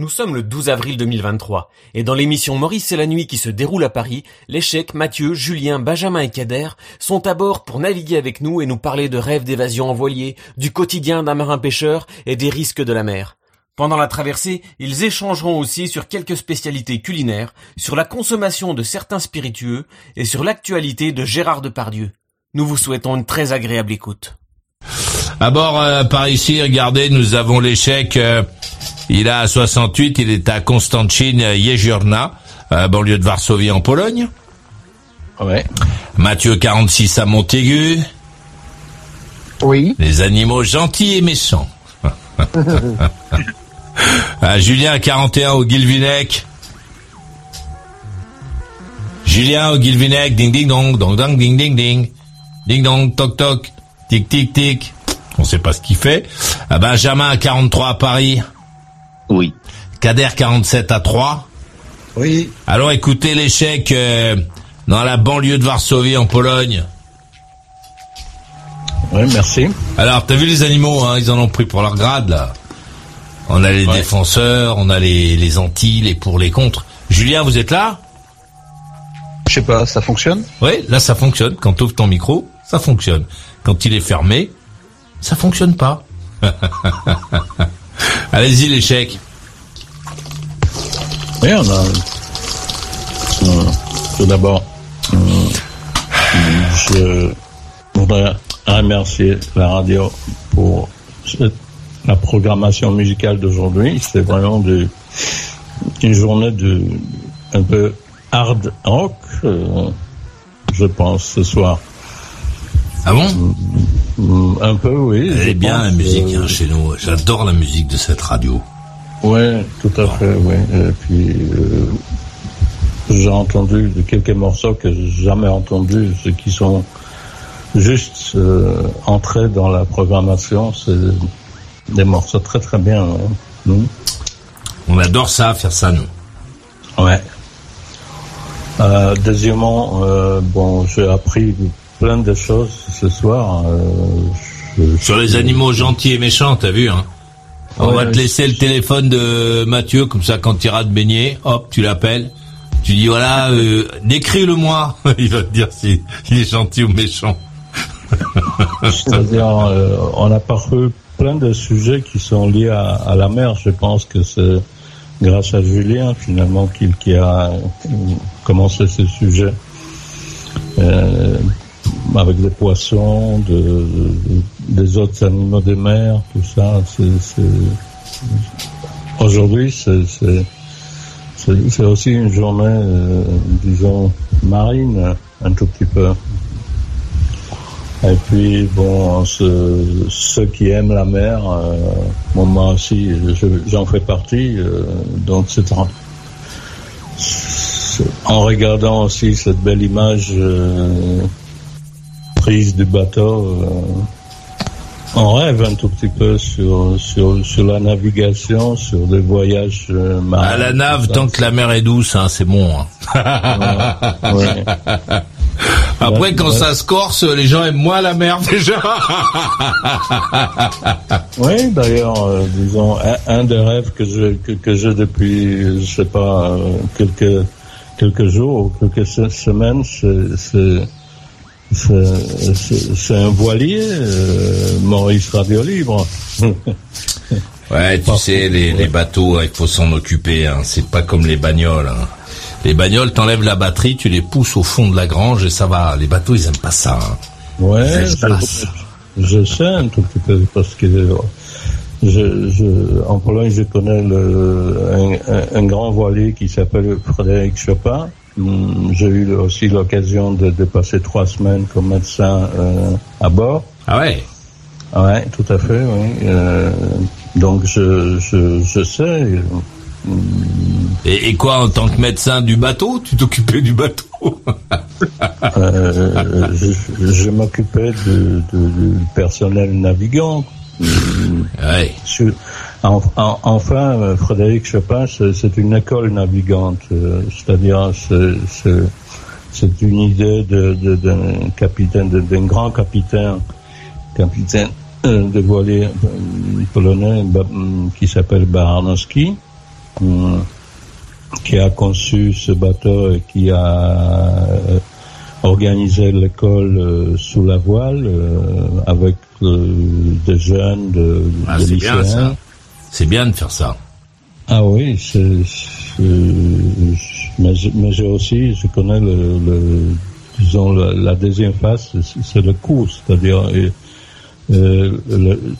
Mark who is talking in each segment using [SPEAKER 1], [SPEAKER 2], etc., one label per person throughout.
[SPEAKER 1] Nous sommes le 12 avril 2023, et dans l'émission Maurice c'est la nuit qui se déroule à Paris, l'échec, Mathieu, Julien, Benjamin et Kader sont à bord pour naviguer avec nous et nous parler de rêves d'évasion en voilier, du quotidien d'un marin pêcheur et des risques de la mer. Pendant la traversée, ils échangeront aussi sur quelques spécialités culinaires, sur la consommation de certains spiritueux et sur l'actualité de Gérard Depardieu. Nous vous souhaitons une très agréable écoute.
[SPEAKER 2] À bord euh, par ici, regardez, nous avons l'échec. euh, il a 68, il est à Konstantin Jeziorna, euh, banlieue de Varsovie en Pologne.
[SPEAKER 3] Ouais.
[SPEAKER 2] Mathieu 46 à Montaigu.
[SPEAKER 3] Oui.
[SPEAKER 2] Les animaux gentils et méchants. Ah, Julien 41 au Guilvinec. Julien au Guilvinec, ding ding dong, dong dong ding ding ding. Ding dong, toc toc, tic tic tic. On sait pas ce qu'il fait. Ah, Benjamin 43 à Paris.
[SPEAKER 3] Oui.
[SPEAKER 2] Kader 47 à 3.
[SPEAKER 3] Oui.
[SPEAKER 2] Alors écoutez l'échec euh, dans la banlieue de Varsovie en Pologne.
[SPEAKER 3] Oui, merci.
[SPEAKER 2] Alors, t'as vu les animaux, hein, ils en ont pris pour leur grade, là. On a les
[SPEAKER 3] Ouais.
[SPEAKER 2] défenseurs, on a les, les anti, les pour, les contre. Julien, vous êtes là?
[SPEAKER 3] Je sais pas, ça fonctionne?
[SPEAKER 2] Oui, là, ça fonctionne. Quand tu ouvres ton micro, ça fonctionne. Quand il est fermé, ça fonctionne pas. Allez-y, l'échec.
[SPEAKER 3] On a. Euh, tout d'abord, euh, je voudrais remercier la radio pour cette- la programmation musicale d'aujourd'hui. C'est vraiment de, une journée de un peu hard rock, euh, je pense, ce soir.
[SPEAKER 2] Ah bon?
[SPEAKER 3] Mm, Un peu, oui.
[SPEAKER 2] Elle est bien, la musique,
[SPEAKER 3] euh,
[SPEAKER 2] hein, chez nous. J'adore la musique de cette radio.
[SPEAKER 3] Ouais, tout à fait, oui. Et puis, euh, j'ai entendu quelques morceaux que j'ai jamais entendus, ceux qui sont juste euh, entrés dans la programmation. C'est des morceaux très très bien. hein. Mm.
[SPEAKER 2] On adore ça, faire ça, nous.
[SPEAKER 3] Ouais. Euh, deuxièmement, bon, j'ai appris plein de choses ce soir. euh, je-
[SPEAKER 2] Sur les animaux gentils et méchants, t'as vu, hein On
[SPEAKER 3] Ouais,
[SPEAKER 2] va te laisser le téléphone de Mathieu, comme ça, quand tu iras te baigner, hop, tu l'appelles. Tu dis, voilà, euh, décris-le-moi. Il va te dire si il est gentil ou méchant.
[SPEAKER 3] C'est-à-dire, euh, on a parcouru plein de sujets qui sont liés à, à la mer. Je pense que c'est grâce à Julien, finalement, qui, qui a commencé ce sujet. Euh, avec des poissons, de, de- des autres animaux de mer, tout ça. Aujourd'hui, c'est, aussi une journée, euh, disons, marine, un tout petit peu. Et puis, bon, ce- ceux qui aiment la mer, euh, moi aussi, je- j'en fais partie. euh, donc, c'est en, regardant aussi cette belle image prise du bateau, euh, on rêve un tout petit peu sur, sur, sur la navigation, sur des voyages euh, marins.
[SPEAKER 2] À la nave, tant que la mer est douce, hein, c'est bon. hein.
[SPEAKER 3] Ouais.
[SPEAKER 2] Après, quand ça se corse, les gens aiment moins la mer déjà.
[SPEAKER 3] Oui, d'ailleurs, euh, disons, un, un des rêves que je que, que j'ai depuis, je sais pas, quelques quelques jours ou quelques se- semaines, c'est c'est un voilier, euh, Maurice Radio Libre.
[SPEAKER 2] Ouais, tu sais, les, les bateaux, il faut s'en occuper. Hein. C'est pas comme les bagnoles. hein. Les bagnoles, t'enlèves la batterie, tu les pousses au fond de la grange et ça va. Les bateaux, ils aiment pas ça. hein.
[SPEAKER 3] Ouais, je, je sais un tout petit peu parce que je, je, en Pologne, je connais le, un, un- un grand voilier qui s'appelle Frédéric Chopin. Hum, J'ai eu aussi l'occasion de, de passer trois semaines comme médecin euh, à bord.
[SPEAKER 2] Ah ouais?
[SPEAKER 3] Ouais, tout à fait, oui. Euh, donc je, je, je sais.
[SPEAKER 2] Et, et, quoi, en tant que médecin du bateau, tu t'occupais du bateau?
[SPEAKER 3] Euh, Je, je m'occupais du personnel navigant.
[SPEAKER 2] Ouais.
[SPEAKER 3] Enfin, Frédéric Chopin, c'est une école navigante, euh, c'est-à-dire c'est une idée d'un capitaine, d'un grand capitaine, capitaine euh, de voilier polonais qui s'appelle Baranowski qui a conçu ce bateau et qui a euh, organisé l'école euh, sous la voile euh, avec des jeunes de,
[SPEAKER 2] ah, de lycéens. C'est bien de faire ça.
[SPEAKER 3] Ah oui, c'est, mais, j'ai aussi, je connais le, disons la, deuxième phase, c'est le coût, c'est-à-dire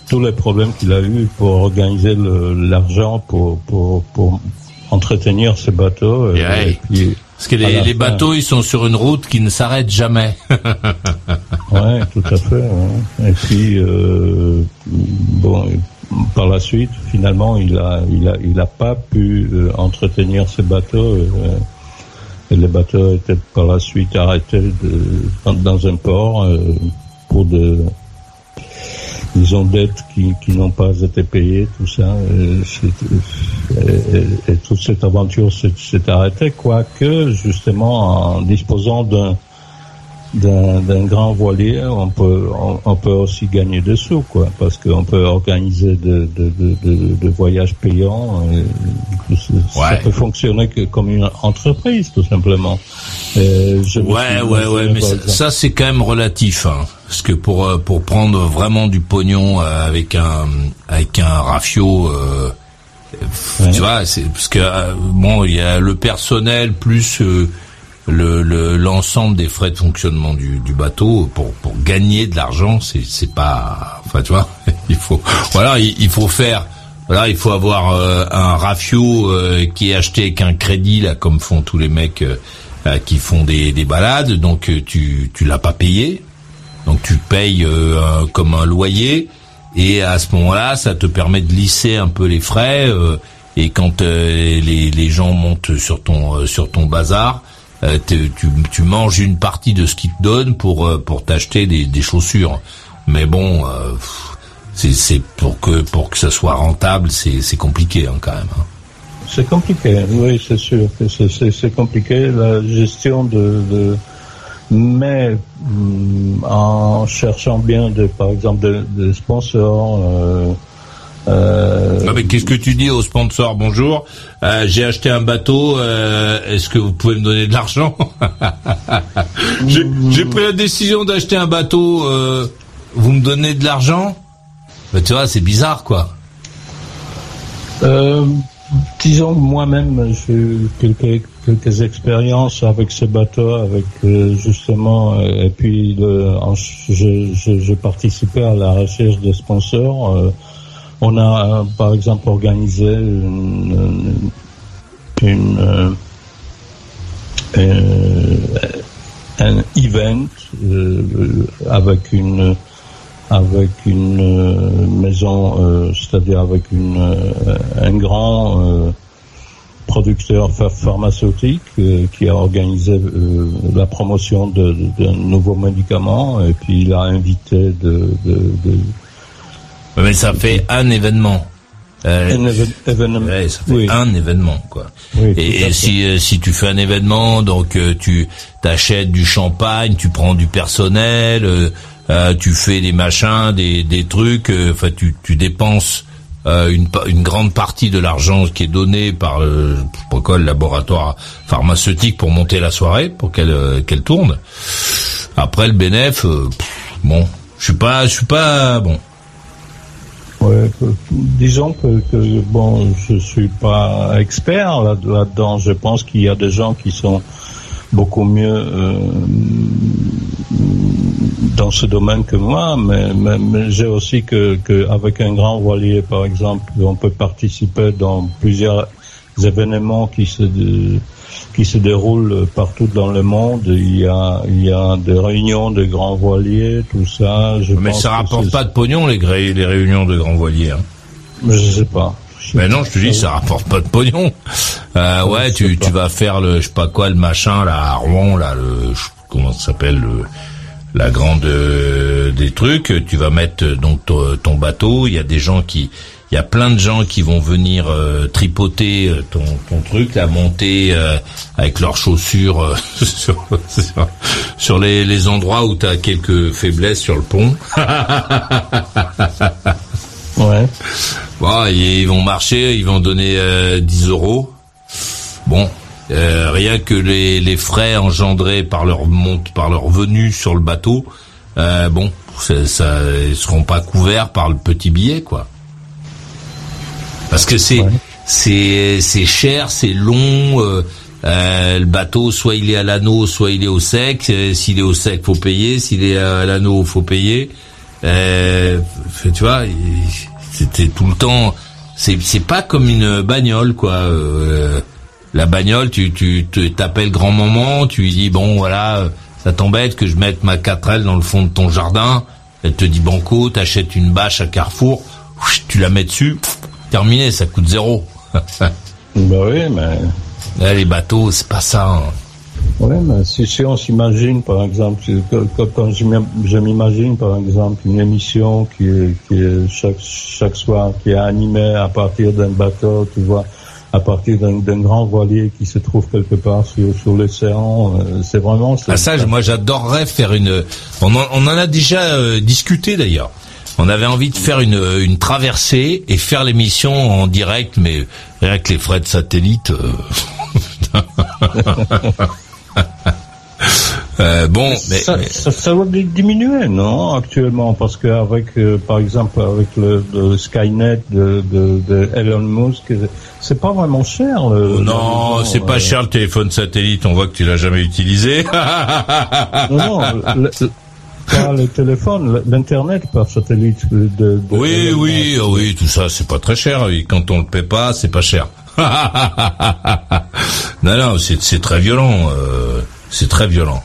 [SPEAKER 3] tous les problèmes qu'il a eu pour organiser l'argent pour, pour, pour entretenir ces bateaux.
[SPEAKER 2] Euh, parce que les, bateaux, ils sont sur une route qui ne s'arrête jamais.
[SPEAKER 3] ouais, tout à fait. Et puis, euh, bon, par la suite, finalement, il a, il a, il a pas pu euh, entretenir ces bateaux. et les bateaux étaient par la suite arrêtés dans, un port pour de ils ont dettes qui, qui n'ont pas été payées, tout ça. Et, et, toute cette aventure s'est arrêtée, quoique justement en disposant d'un d'un grand voilier, on peut on, peut aussi gagner des sous, quoi, parce qu'on peut organiser de, de, de, de, voyages payants. Ça peut fonctionner que comme une entreprise, tout simplement.
[SPEAKER 2] ouais, ouais, ouais, mais ça, c'est quand même relatif, hein, parce que pour euh, pour prendre vraiment du pognon euh, avec un avec un rafio. Euh, tu vois, c'est parce que bon, il y a le personnel plus le l'ensemble des frais de fonctionnement du, du bateau pour pour gagner de l'argent c'est c'est pas enfin tu vois il faut voilà il, faut faire voilà il faut avoir euh, un rafio euh, qui est acheté avec un crédit là comme font tous les mecs euh, qui font des des balades. Donc tu tu l'as pas payé. Donc tu payes comme un loyer. Et à ce moment-là ça te permet de lisser un peu les frais et quand les les gens montent sur ton sur ton bazar euh, tu, tu, manges une partie de ce qu'ils te donnent pour euh, pour t'acheter des, des, chaussures. Mais bon, euh, c'est pour que pour que ça soit rentable, c'est compliqué hein, quand même. Hein.
[SPEAKER 3] C'est compliqué, oui, c'est sûr c'est compliqué la gestion de, mais mm, en cherchant bien de par exemple des de sponsors. Euh,
[SPEAKER 2] ah, mais qu'est-ce que tu dis aux sponsors Bonjour, euh, j'ai acheté un bateau. Euh, est-ce que vous pouvez me donner de l'argent J'ai pris la décision d'acheter un bateau. vous me donnez de l'argent bah, Tu vois, c'est bizarre, quoi.
[SPEAKER 3] disons moi-même, j'ai eu quelques, quelques expériences avec ce bateau, avec justement, et puis j'ai participé à la recherche des sponsors. On a, par exemple, organisé une, une, euh, un event euh, avec une avec une euh, maison, c'est-à-dire avec une, un grand producteur pharmaceutique qui a organisé la promotion d'un nouveau médicament et puis il a invité de
[SPEAKER 2] mais ça fait un événement.
[SPEAKER 3] Euh, un événement.
[SPEAKER 2] Ouais, ça fait un événement quoi. et, si euh, si tu fais un événement, donc euh, tu t'achètes du champagne, tu prends du personnel, tu fais des machins, des des trucs, enfin tu tu dépenses une une grande partie de l'argent qui est donné par le pourquoi le laboratoire pharmaceutique pour monter la soirée pour qu'elle qu'elle tourne. Après le bénéf, bon, je suis pas je suis pas bon
[SPEAKER 3] Ouais, disons que, que, bon, je suis pas expert là-dedans. je pense qu'il y a des gens qui sont beaucoup mieux euh, dans ce domaine que moi, mais, mais, j'ai aussi que, que avec un grand voilier, par exemple, on peut participer dans plusieurs événements qui se qui se déroulent partout dans le monde. Il y a, il y a des réunions de grands voiliers, tout ça.
[SPEAKER 2] Je Mais ça rapporte pas de pognon, les, les réunions de grands voiliers. Hein.
[SPEAKER 3] Je sais pas.
[SPEAKER 2] Mais non, je te dis, ça rapporte pas de pognon. Euh, ouais, tu, tu vas faire le, je sais pas quoi, le machin, là, à Rouen, là, le, comment ça s'appelle, le, la grande euh, des trucs. Tu vas mettre euh, donc ton, bateau. Il y a des gens qui, il y a plein de gens qui vont venir euh, tripoter ton, ton truc, la monter avec leurs chaussures sur, sur, les, les endroits où tu as quelques faiblesses sur le pont.
[SPEAKER 3] ouais.
[SPEAKER 2] Bon, ils vont marcher, ils vont donner 10 euros. Bon, euh, rien que les, les, frais engendrés par leur monte, par leur venue sur le bateau, euh, bon, ça, ils seront pas couverts par le petit billet, quoi. Parce que c'est c'est c'est cher, c'est long. Euh, euh, le bateau, soit il est à l'anneau, soit il est au sec. Euh, s'il est au sec, faut payer. S'il est à l'anneau, faut payer. tu vois, c'était tout le temps. C'est c'est pas comme une bagnole, quoi la bagnole, tu tu t'appelles grand-maman, tu lui dis bon voilà, ça t'embête que je mette ma 4L dans le fond de ton jardin. Elle te dit banco, t'achètes une bâche à Carrefour, tu la mets dessus, terminé, ça coûte zéro.
[SPEAKER 3] bah oui, mais...
[SPEAKER 2] les bateaux, c'est pas ça. Hein.
[SPEAKER 3] Oui, mais si, on s'imagine, par exemple, quand je m'imagine, par exemple, une émission qui est, qui est chaque, chaque soir, qui est animée à partir d'un bateau, tu vois, à partir d'un grand voilier qui se trouve quelque part sur, sur l'océan. Euh, c'est vraiment.
[SPEAKER 2] Ah ça, moi j'adorerais faire une. On en, on en a déjà euh, discuté d'ailleurs. On avait envie de faire une, une traversée et faire l'émission en direct, mais avec les frais de satellite. Euh... Euh, bon, mais,
[SPEAKER 3] ça, Ça, va diminuer, non, actuellement, parce qu'avec, euh, par exemple, avec le, Skynet de, de, de, Elon Musk, c'est pas vraiment cher.
[SPEAKER 2] Le, non, c'est pas euh. cher le téléphone satellite. On voit que tu l'as jamais utilisé.
[SPEAKER 3] non, non. Pas le téléphone, l'internet par satellite. De,
[SPEAKER 2] oui, oui, oh oui, tout ça, c'est pas très cher. Quand on le paie pas, c'est pas cher. non, non, c'est très violent. c'est très violent.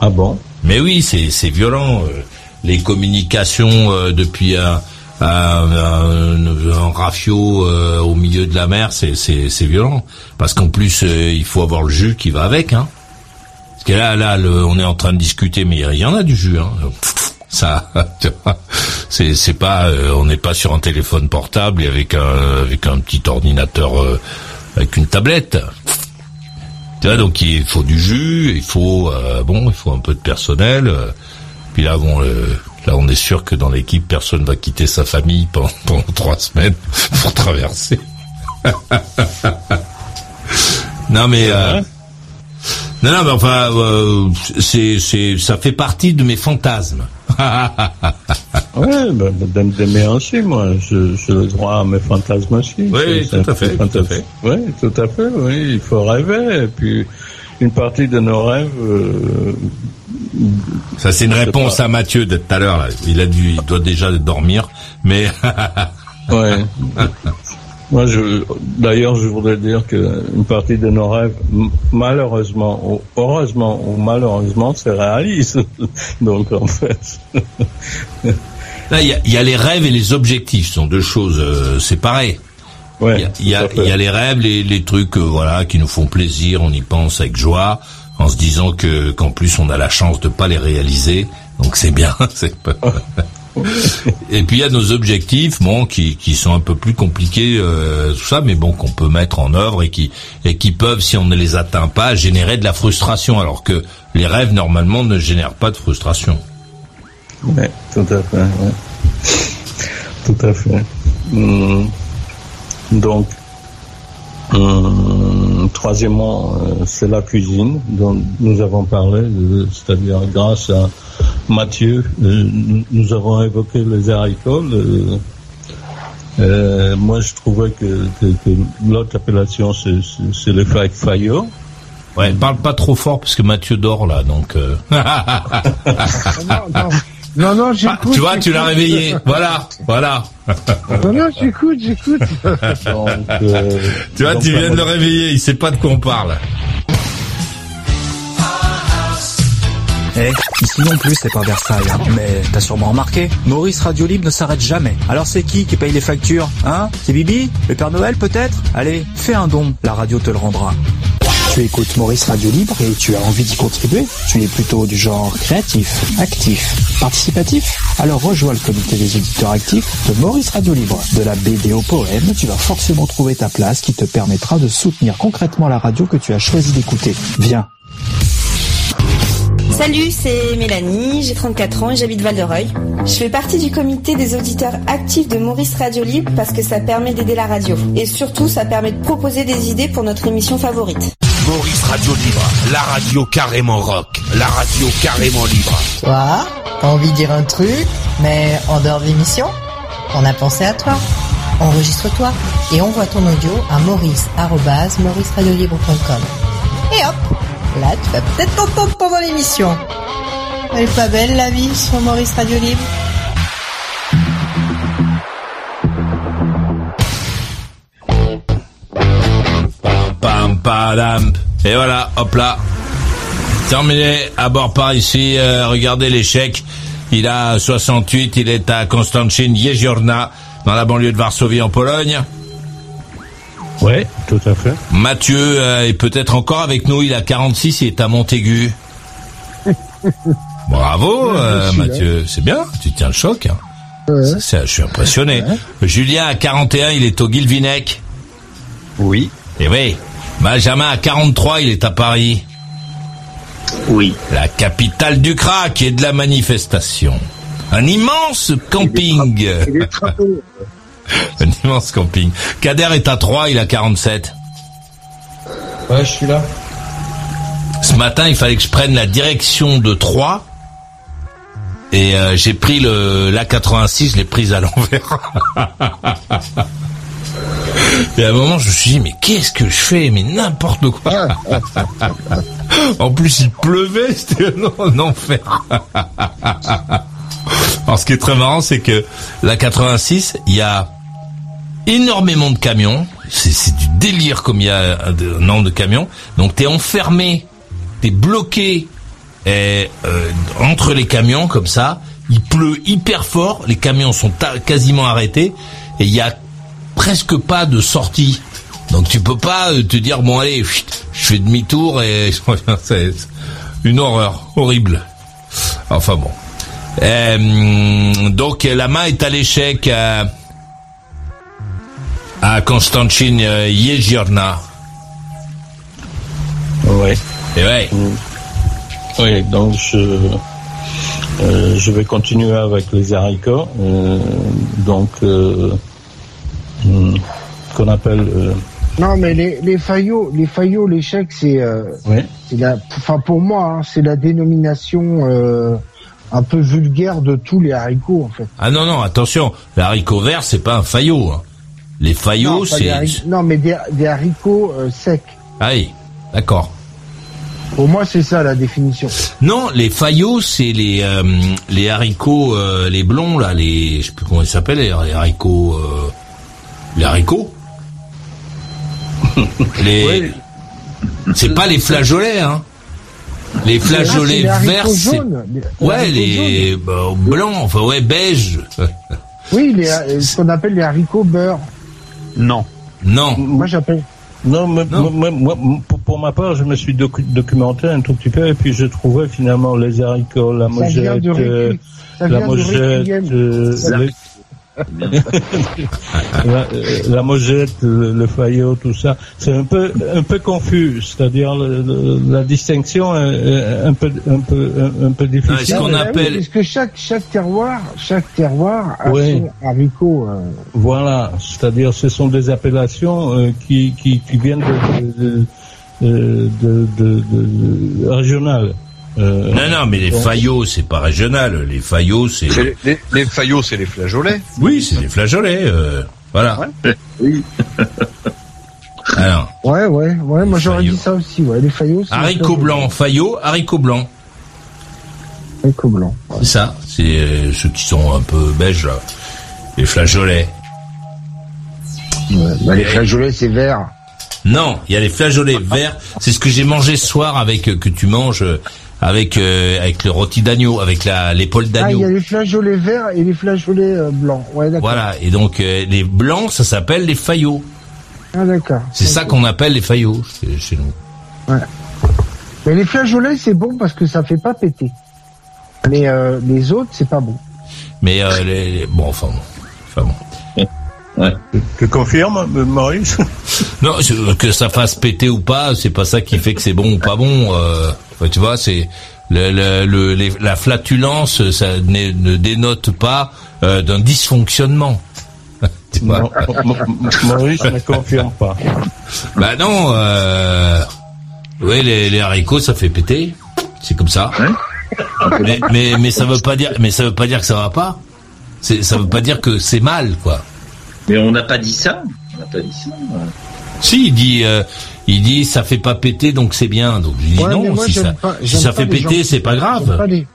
[SPEAKER 3] Ah bon?
[SPEAKER 2] Mais oui, c'est violent. Euh, les communications euh, depuis un, un, rafio euh, au milieu de la mer, c'est violent. Parce qu'en plus, il faut avoir le jus qui va avec. Hein. Que là, là, on est en train de discuter, mais il y en a du jus. Hein. Ça, c'est pas, on n'est pas sur un téléphone portable et avec un avec un petit ordinateur avec une tablette. Tu vois, donc il faut du jus, il faut euh, bon, il faut un peu de personnel. Euh. puis là, bon, euh, là, on est sûr que dans l'équipe, personne va quitter sa famille pendant, pendant trois semaines pour traverser. non mais non, non, mais enfin, c'est, c'est, ça fait partie de mes fantasmes.
[SPEAKER 3] ouais, ben, d'aimer aussi, moi. J'ai le droit à mes fantasmes aussi.
[SPEAKER 2] Oui, tout à fait, tout à fait.
[SPEAKER 3] Oui, tout à fait, oui. Il faut rêver. Et puis, une partie de nos rêves... Euh,
[SPEAKER 2] Ça, c'est une réponse à Mathieu de tout à l'heure. Il a dû, il doit déjà dormir, mais...
[SPEAKER 3] ouais. Moi, je, d'ailleurs, je voudrais dire qu'une partie de nos rêves, malheureusement, ou heureusement ou malheureusement, se réalise. Donc, en fait.
[SPEAKER 2] Là, il y a, les rêves et les objectifs, ce sont deux choses euh, séparées.
[SPEAKER 3] Ouais,
[SPEAKER 2] il y, a, y a les rêves, les, les trucs, euh, voilà, qui nous font plaisir, on y pense avec joie, en se disant que qu'en plus on a la chance de pas les réaliser, donc c'est bien. c'est pas... Et puis il y a nos objectifs, bon, qui, qui sont un peu plus compliqués, euh, tout ça, mais bon, qu'on peut mettre en œuvre et qui et qui peuvent, si on ne les atteint pas, générer de la frustration, alors que les rêves normalement ne génèrent pas de frustration.
[SPEAKER 3] Oui, tout à fait. Tout à fait. Hum. Donc, hum, troisièmement, euh, c'est la cuisine dont nous avons parlé, c'est-à-dire grâce à Mathieu, euh, nous avons évoqué les haricots. Euh, moi, je trouvais que, l'autre appellation, c'est les faillots.
[SPEAKER 2] Ouais, parle pas trop fort parce que Mathieu dort là, donc. Euh.
[SPEAKER 4] non, non, j'écoute. Ah,
[SPEAKER 2] tu vois, tu l'as réveillé. Voilà, voilà.
[SPEAKER 4] non, non, j'écoute, j'écoute.
[SPEAKER 2] tu vois, tu viens de le réveiller. Il sait pas de quoi on parle.
[SPEAKER 5] Eh, ici non plus c'est pas Versailles, hein. mais t'as sûrement remarqué, Maurice Radio Libre ne s'arrête jamais. Alors c'est qui qui paye les factures Hein? C'est Bibi? Le Père Noël peut-être? Allez, fais un don, la radio te le rendra.
[SPEAKER 6] Tu écoutes Maurice Radio Libre et tu as envie d'y contribuer? Tu es plutôt du genre créatif, actif, participatif? Alors rejoins le comité des auditeurs actifs de Maurice Radio Libre. De la BD au poème, tu vas forcément trouver ta place qui te permettra de soutenir concrètement la radio que tu as choisi d'écouter. Viens,
[SPEAKER 7] Salut, c'est Mélanie, j'ai 34 ans et j'habite Val-de-Reuil. Je fais partie du comité des auditeurs actifs de Maurice Radio Libre parce que ça permet d'aider la radio. Et surtout, ça permet de proposer des idées pour notre émission favorite.
[SPEAKER 2] Maurice Radio Libre, la radio carrément rock, la radio carrément libre.
[SPEAKER 8] Quoi T'as envie de dire un truc, mais en dehors de l'émission On a pensé à toi. Enregistre-toi et envoie ton audio à maurice.mauriceradiolibre.com. Et hop Là, tu vas peut-être t'entendre pendant l'émission. Elle est pas belle la vie sur Maurice Radio Libre.
[SPEAKER 2] Et voilà, hop là. Terminé à bord par ici. Euh, regardez l'échec. Il a 68, il est à Konstancin Jeziorna, dans la banlieue de Varsovie en Pologne.
[SPEAKER 3] Ouais, tout à fait.
[SPEAKER 2] Mathieu euh, est peut-être encore avec nous, il a 46, il est à Montaigu. Bravo euh, Mathieu, c'est bien, tu tiens le choc. hein. Ça, je suis impressionné. Julien à 41, il est au Guilvinec.
[SPEAKER 9] Oui.
[SPEAKER 2] Et oui. Benjamin à 43, il est à Paris.
[SPEAKER 9] Oui.
[SPEAKER 2] La capitale du crack et de la manifestation. Un immense camping. Un immense camping. Kader est à 3, il a 47.
[SPEAKER 10] Ouais, je suis là.
[SPEAKER 2] Ce matin, il fallait que je prenne la direction de 3. Et euh, j'ai pris le la 86, je l'ai prise à l'envers. et à un moment, je me suis dit, mais qu'est-ce que je fais? Mais n'importe quoi. en plus, il pleuvait, c'était un, enfer. Alors, ce qui est très marrant, c'est que la 86, il y a énormément de camions. C'est, du délire comme il y a un, un nombre de camions. Donc, t'es enfermé, t'es bloqué euh, entre les camions comme ça. Il pleut hyper fort, les camions sont quasiment arrêtés et il y a presque pas de sortie. Donc tu peux pas euh, te dire bon allez, je fais demi-tour et c'est une horreur horrible. Enfin bon. Euh, donc la main est à l'échec à Konstantin euh, Jeziorna.
[SPEAKER 3] Ouais.
[SPEAKER 2] Et ouais.
[SPEAKER 3] Oui, donc je, euh, je vais continuer avec les haricots, euh, donc euh, hum, qu'on appelle. euh,
[SPEAKER 4] Non, mais les, les faillots, les faillots, l'échec, c'est, euh, la, enfin pour moi, hein, c'est la dénomination euh, un peu vulgaire de tous les haricots en fait.
[SPEAKER 2] Ah non non, attention, le haricot vert c'est pas un faillot. hein. Les faillots
[SPEAKER 4] non, pas des
[SPEAKER 2] c'est
[SPEAKER 4] hari- non, mais des, des haricots euh, secs.
[SPEAKER 2] ah oui, d'accord.
[SPEAKER 4] Pour moi, c'est ça la définition.
[SPEAKER 2] Non, les faillots, c'est les euh, les haricots, euh, les blonds là, les je sais plus comment ils s'appellent, les, haricots, euh, les haricots. les, c'est pas les flageolets, hein. Les flageolets
[SPEAKER 4] Ah, c'est les
[SPEAKER 2] verts,
[SPEAKER 4] jaunes, les
[SPEAKER 2] ouais les bah, blancs, enfin ouais beige.
[SPEAKER 4] Oui, les, ce qu'on appelle les haricots beurre.
[SPEAKER 9] Non.
[SPEAKER 2] Non.
[SPEAKER 4] Moi, j'appelle.
[SPEAKER 3] Non, mais moi, moi, moi, pour, pour ma part, je me suis docu- documenté un tout petit peu et puis je trouvais finalement les haricots, la mojette, euh, la mojette, euh, la, euh, la mojette, le, le faillot, tout ça, c'est un peu un peu confus, c'est-à-dire la distinction est, un peu un peu un, un peu difficile.
[SPEAKER 4] Ah, bah oui, Parce que chaque chaque terroir, chaque terroir a
[SPEAKER 3] Ouais.
[SPEAKER 4] son haricot. euh,
[SPEAKER 3] Voilà, c'est-à-dire ce sont des appellations euh, qui, qui, qui viennent de, de, de, de, de- de- régionales. Euh,
[SPEAKER 2] Non non, mais les
[SPEAKER 3] donc-
[SPEAKER 2] faillots c'est pas régional. Les faillots c'est
[SPEAKER 9] Les, les, les faillots, c'est les flageolets.
[SPEAKER 2] oui c'est des flageolets. euh, voilà.
[SPEAKER 9] Oui.
[SPEAKER 2] Alors.
[SPEAKER 4] Ouais, ouais, ouais. Moi, j'aurais dit ça aussi. Ouais, les faillots. c'est
[SPEAKER 2] Haricot
[SPEAKER 4] les
[SPEAKER 2] blanc, faillot, haricot blanc.
[SPEAKER 4] Haricot blanc.
[SPEAKER 2] C'est ça. C'est euh, ceux qui sont un peu beige, là. Les flageolets.
[SPEAKER 4] Ouais, bah, les flageolets, c'est vert.
[SPEAKER 2] Non, il y a les flageolets verts. C'est ce que j'ai mangé ce soir avec euh, que tu manges euh, avec euh, avec le rôti d'agneau, avec la l'épaule
[SPEAKER 4] Ah, il
[SPEAKER 2] d'agneau.
[SPEAKER 4] y a les flageolets verts et les flageolets euh, blancs. Ouais.
[SPEAKER 2] Voilà. Et donc euh, les blancs, ça s'appelle les faillots.
[SPEAKER 4] Ah, d'accord.
[SPEAKER 2] C'est ça qu'on appelle les faillots chez, chez nous.
[SPEAKER 4] Ouais. Mais les flageolets, c'est bon parce que ça fait pas péter. Mais les autres, c'est pas bon.
[SPEAKER 2] Mais les, les- bon, enfin, bon. enfin bon.
[SPEAKER 3] Tu confirmes, Maurice
[SPEAKER 2] Non, que ça fasse péter ou pas, c'est pas ça qui fait que c'est bon ou pas bon. Euh, tu vois, c'est le, le, le- les- la flatulence, ça ne dénote pas euh, d'un dysfonctionnement. Tu vois
[SPEAKER 3] Non, Maurice ne confirme pas.
[SPEAKER 2] Bah non. Euh, oui, les, les haricots, ça fait péter. C'est comme ça. Mais, mais mais ça veut pas dire mais ça veut pas dire que ça va pas. Ça veut pas dire que c'est mal quoi.
[SPEAKER 11] Mais on n'a pas dit ça. On n'a pas dit ça.
[SPEAKER 2] Si il dit euh, il dit ça fait pas péter donc c'est bien. Donc je dis
[SPEAKER 4] Ouais,
[SPEAKER 2] non
[SPEAKER 4] moi,
[SPEAKER 2] si ça
[SPEAKER 4] pas-
[SPEAKER 2] si
[SPEAKER 4] j'aime
[SPEAKER 2] ça
[SPEAKER 4] pas
[SPEAKER 2] fait péter c'est pas
[SPEAKER 4] J'aime pas
[SPEAKER 2] grave.
[SPEAKER 4] les,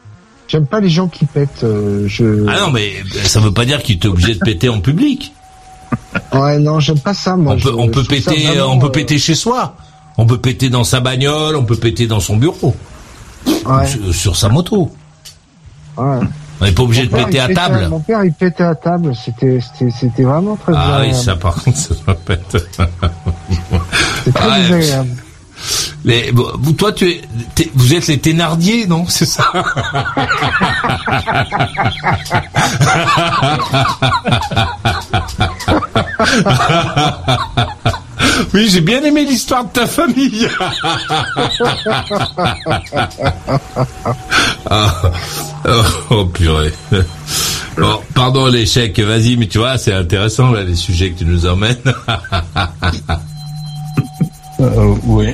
[SPEAKER 4] j'aime pas les gens qui pètent. euh, je...
[SPEAKER 2] Ah non mais ça veut pas dire qu'il est obligé de péter en public.
[SPEAKER 4] Ouais, non, j'aime pas ça. Moi,
[SPEAKER 2] On peut on peut péter
[SPEAKER 4] vraiment,
[SPEAKER 2] on peut
[SPEAKER 4] euh,
[SPEAKER 2] péter chez soi. On peut péter dans sa bagnole, on peut péter dans son bureau,
[SPEAKER 4] Ouais.
[SPEAKER 2] sur, sur sa moto.
[SPEAKER 4] Ouais.
[SPEAKER 2] On n'est pas obligé de péter à
[SPEAKER 4] pétait
[SPEAKER 2] table.
[SPEAKER 4] Mon père, il pétait à table. C'était, c'était, vraiment très
[SPEAKER 2] Ah oui, ça par contre, ça me pète.
[SPEAKER 4] C'est très
[SPEAKER 2] Ouais.
[SPEAKER 4] désagréable.
[SPEAKER 2] Les, bon, toi, tu es, vous êtes les Thénardier, non C'est ça Oui, j'ai bien aimé l'histoire de ta famille. Ah, oh, oh, purée. Bon, pardon l'échec, vas-y, mais tu vois, c'est intéressant là les sujets que tu nous emmènes.
[SPEAKER 3] Euh, oui. Euh,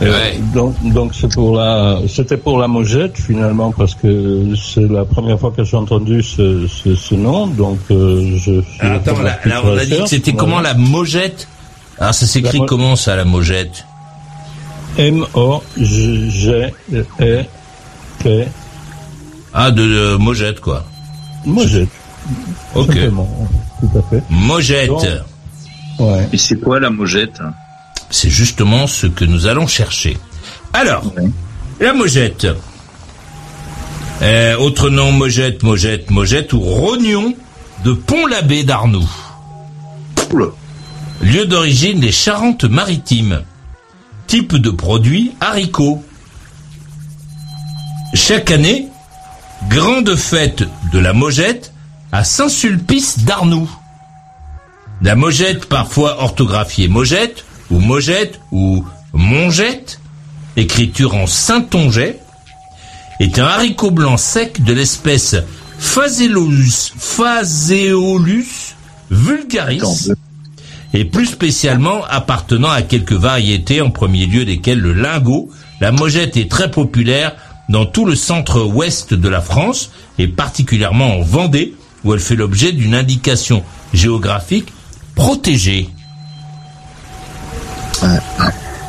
[SPEAKER 2] Ouais.
[SPEAKER 3] Donc, donc c'est pour la, c'était pour la Mogette finalement parce que c'est la première fois que j'ai entendu ce, ce, ce nom, donc euh, je. fais
[SPEAKER 2] Attends, là, là, on a dit que c'était
[SPEAKER 3] voilà.
[SPEAKER 2] comment la mojette Alors ça s'écrit comment ça, la mojette
[SPEAKER 3] M O G G E T
[SPEAKER 2] Ah, de, de mojette, quoi.
[SPEAKER 3] Mogette. tout
[SPEAKER 2] Ok.
[SPEAKER 3] simplement. Tout à fait.
[SPEAKER 2] Mojette.
[SPEAKER 3] Donc, Ouais.
[SPEAKER 11] Et c'est quoi la mojette
[SPEAKER 2] C'est justement ce que nous allons chercher. Alors, la mojette. Euh, autre nom, mojette, mojette, mojette ou rognon de Pont-l'Abbé d'Arnoux. Lieu d'origine, les Charentes-Maritimes. Type de produit, haricots. Chaque année, grande fête de la mojette à Saint-Sulpice d'Arnoux. La mojette, parfois orthographiée mojette, ou mojette, ou mongette, écriture en saintonget, est un haricot blanc sec de l'espèce Phaseolus, Phaseolus vulgaris, et plus spécialement appartenant à quelques variétés, en premier lieu desquelles le lingot. La mojette est très populaire dans tout le centre-ouest de la France, et particulièrement en Vendée, où elle fait l'objet d'une indication géographique protégée.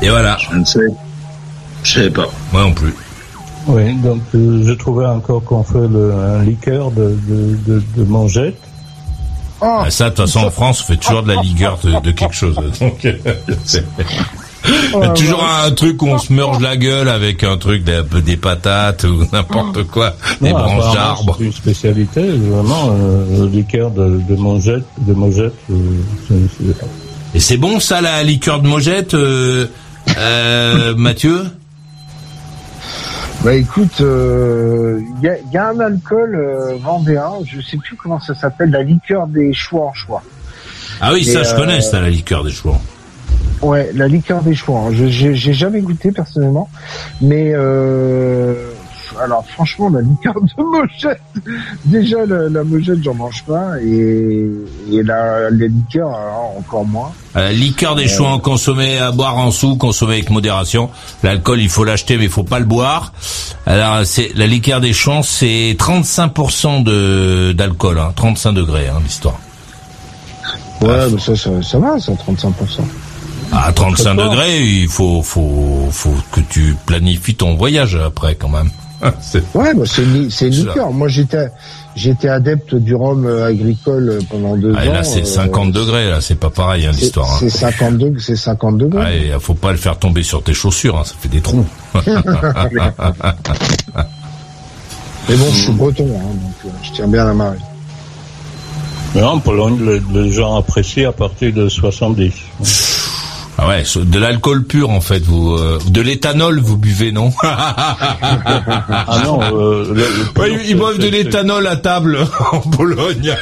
[SPEAKER 2] Et voilà.
[SPEAKER 11] Je ne sais. Je savais pas.
[SPEAKER 2] Moi non plus.
[SPEAKER 3] Oui, donc euh, je trouvais encore qu'on fait le, un liqueur de, de, de, de mongette.
[SPEAKER 4] Oh,
[SPEAKER 2] Ah, Ça, de toute façon, en France, on fait toujours de la liqueur de, de quelque chose. Donc, euh, a toujours un truc où on se merge la gueule avec un truc, des, des patates ou n'importe quoi, des
[SPEAKER 3] Non,
[SPEAKER 2] branches d'arbres.
[SPEAKER 3] C'est une spécialité, vraiment, euh, liqueur de, de. De mongette euh, c'est- c'est-
[SPEAKER 2] Et c'est bon ça, la liqueur de mojette, euh, euh, Mathieu?
[SPEAKER 4] Bah écoute, il euh, y, a, y a un alcool euh, vendéen, je sais plus comment ça s'appelle, la liqueur des choix en choix.
[SPEAKER 2] Ah oui,
[SPEAKER 4] Et,
[SPEAKER 2] ça, je
[SPEAKER 4] euh,
[SPEAKER 2] connais, ça, la liqueur des chouans.
[SPEAKER 4] Ouais, la liqueur des choix. hein. Je j'ai j'ai jamais goûté personnellement, mais euh, alors franchement la liqueur de mojette, déjà la, la j'en mange pas et, et la, la liqueur alors, encore moins.
[SPEAKER 2] La liqueur des chouans consommée à boire en sous, consommée avec modération. L'alcool, il faut l'acheter, mais il faut pas le boire. Alors, c'est la liqueur des chouans, c'est 35% de d'alcool, hein, 35 degrés, hein, l'histoire.
[SPEAKER 4] Ouais, mais ça, ça ça va, ça 35%.
[SPEAKER 2] À 35
[SPEAKER 4] Très fort.
[SPEAKER 2] degrés, il faut, faut, faut que tu planifies ton voyage après, quand même.
[SPEAKER 4] Ouais, bah, c'est une, c'est liqueur. Moi, j'étais, j'étais adepte du rhum euh, agricole pendant deux
[SPEAKER 2] Ah, et
[SPEAKER 4] ans.
[SPEAKER 2] là, c'est
[SPEAKER 4] euh,
[SPEAKER 2] 50 degrés, là, c'est pas pareil, hein,
[SPEAKER 4] c'est-
[SPEAKER 2] l'histoire. hein.
[SPEAKER 4] C'est 50 degrés, c'est 50 degrés.
[SPEAKER 2] Ah, et faut pas le faire tomber sur tes chaussures, hein, ça fait des trous.
[SPEAKER 4] Mais bon, je suis breton, hein, donc euh, je tiens bien la marée.
[SPEAKER 3] Mais en Pologne, les, les gens apprécient à partir de 70.
[SPEAKER 2] Ah ouais, de l'alcool pur en fait, vous, euh, de l'éthanol vous buvez non
[SPEAKER 3] Ah non, euh, le- le
[SPEAKER 2] Ouais,
[SPEAKER 3] pur,
[SPEAKER 2] ils boivent de l'éthanol à table en Pologne.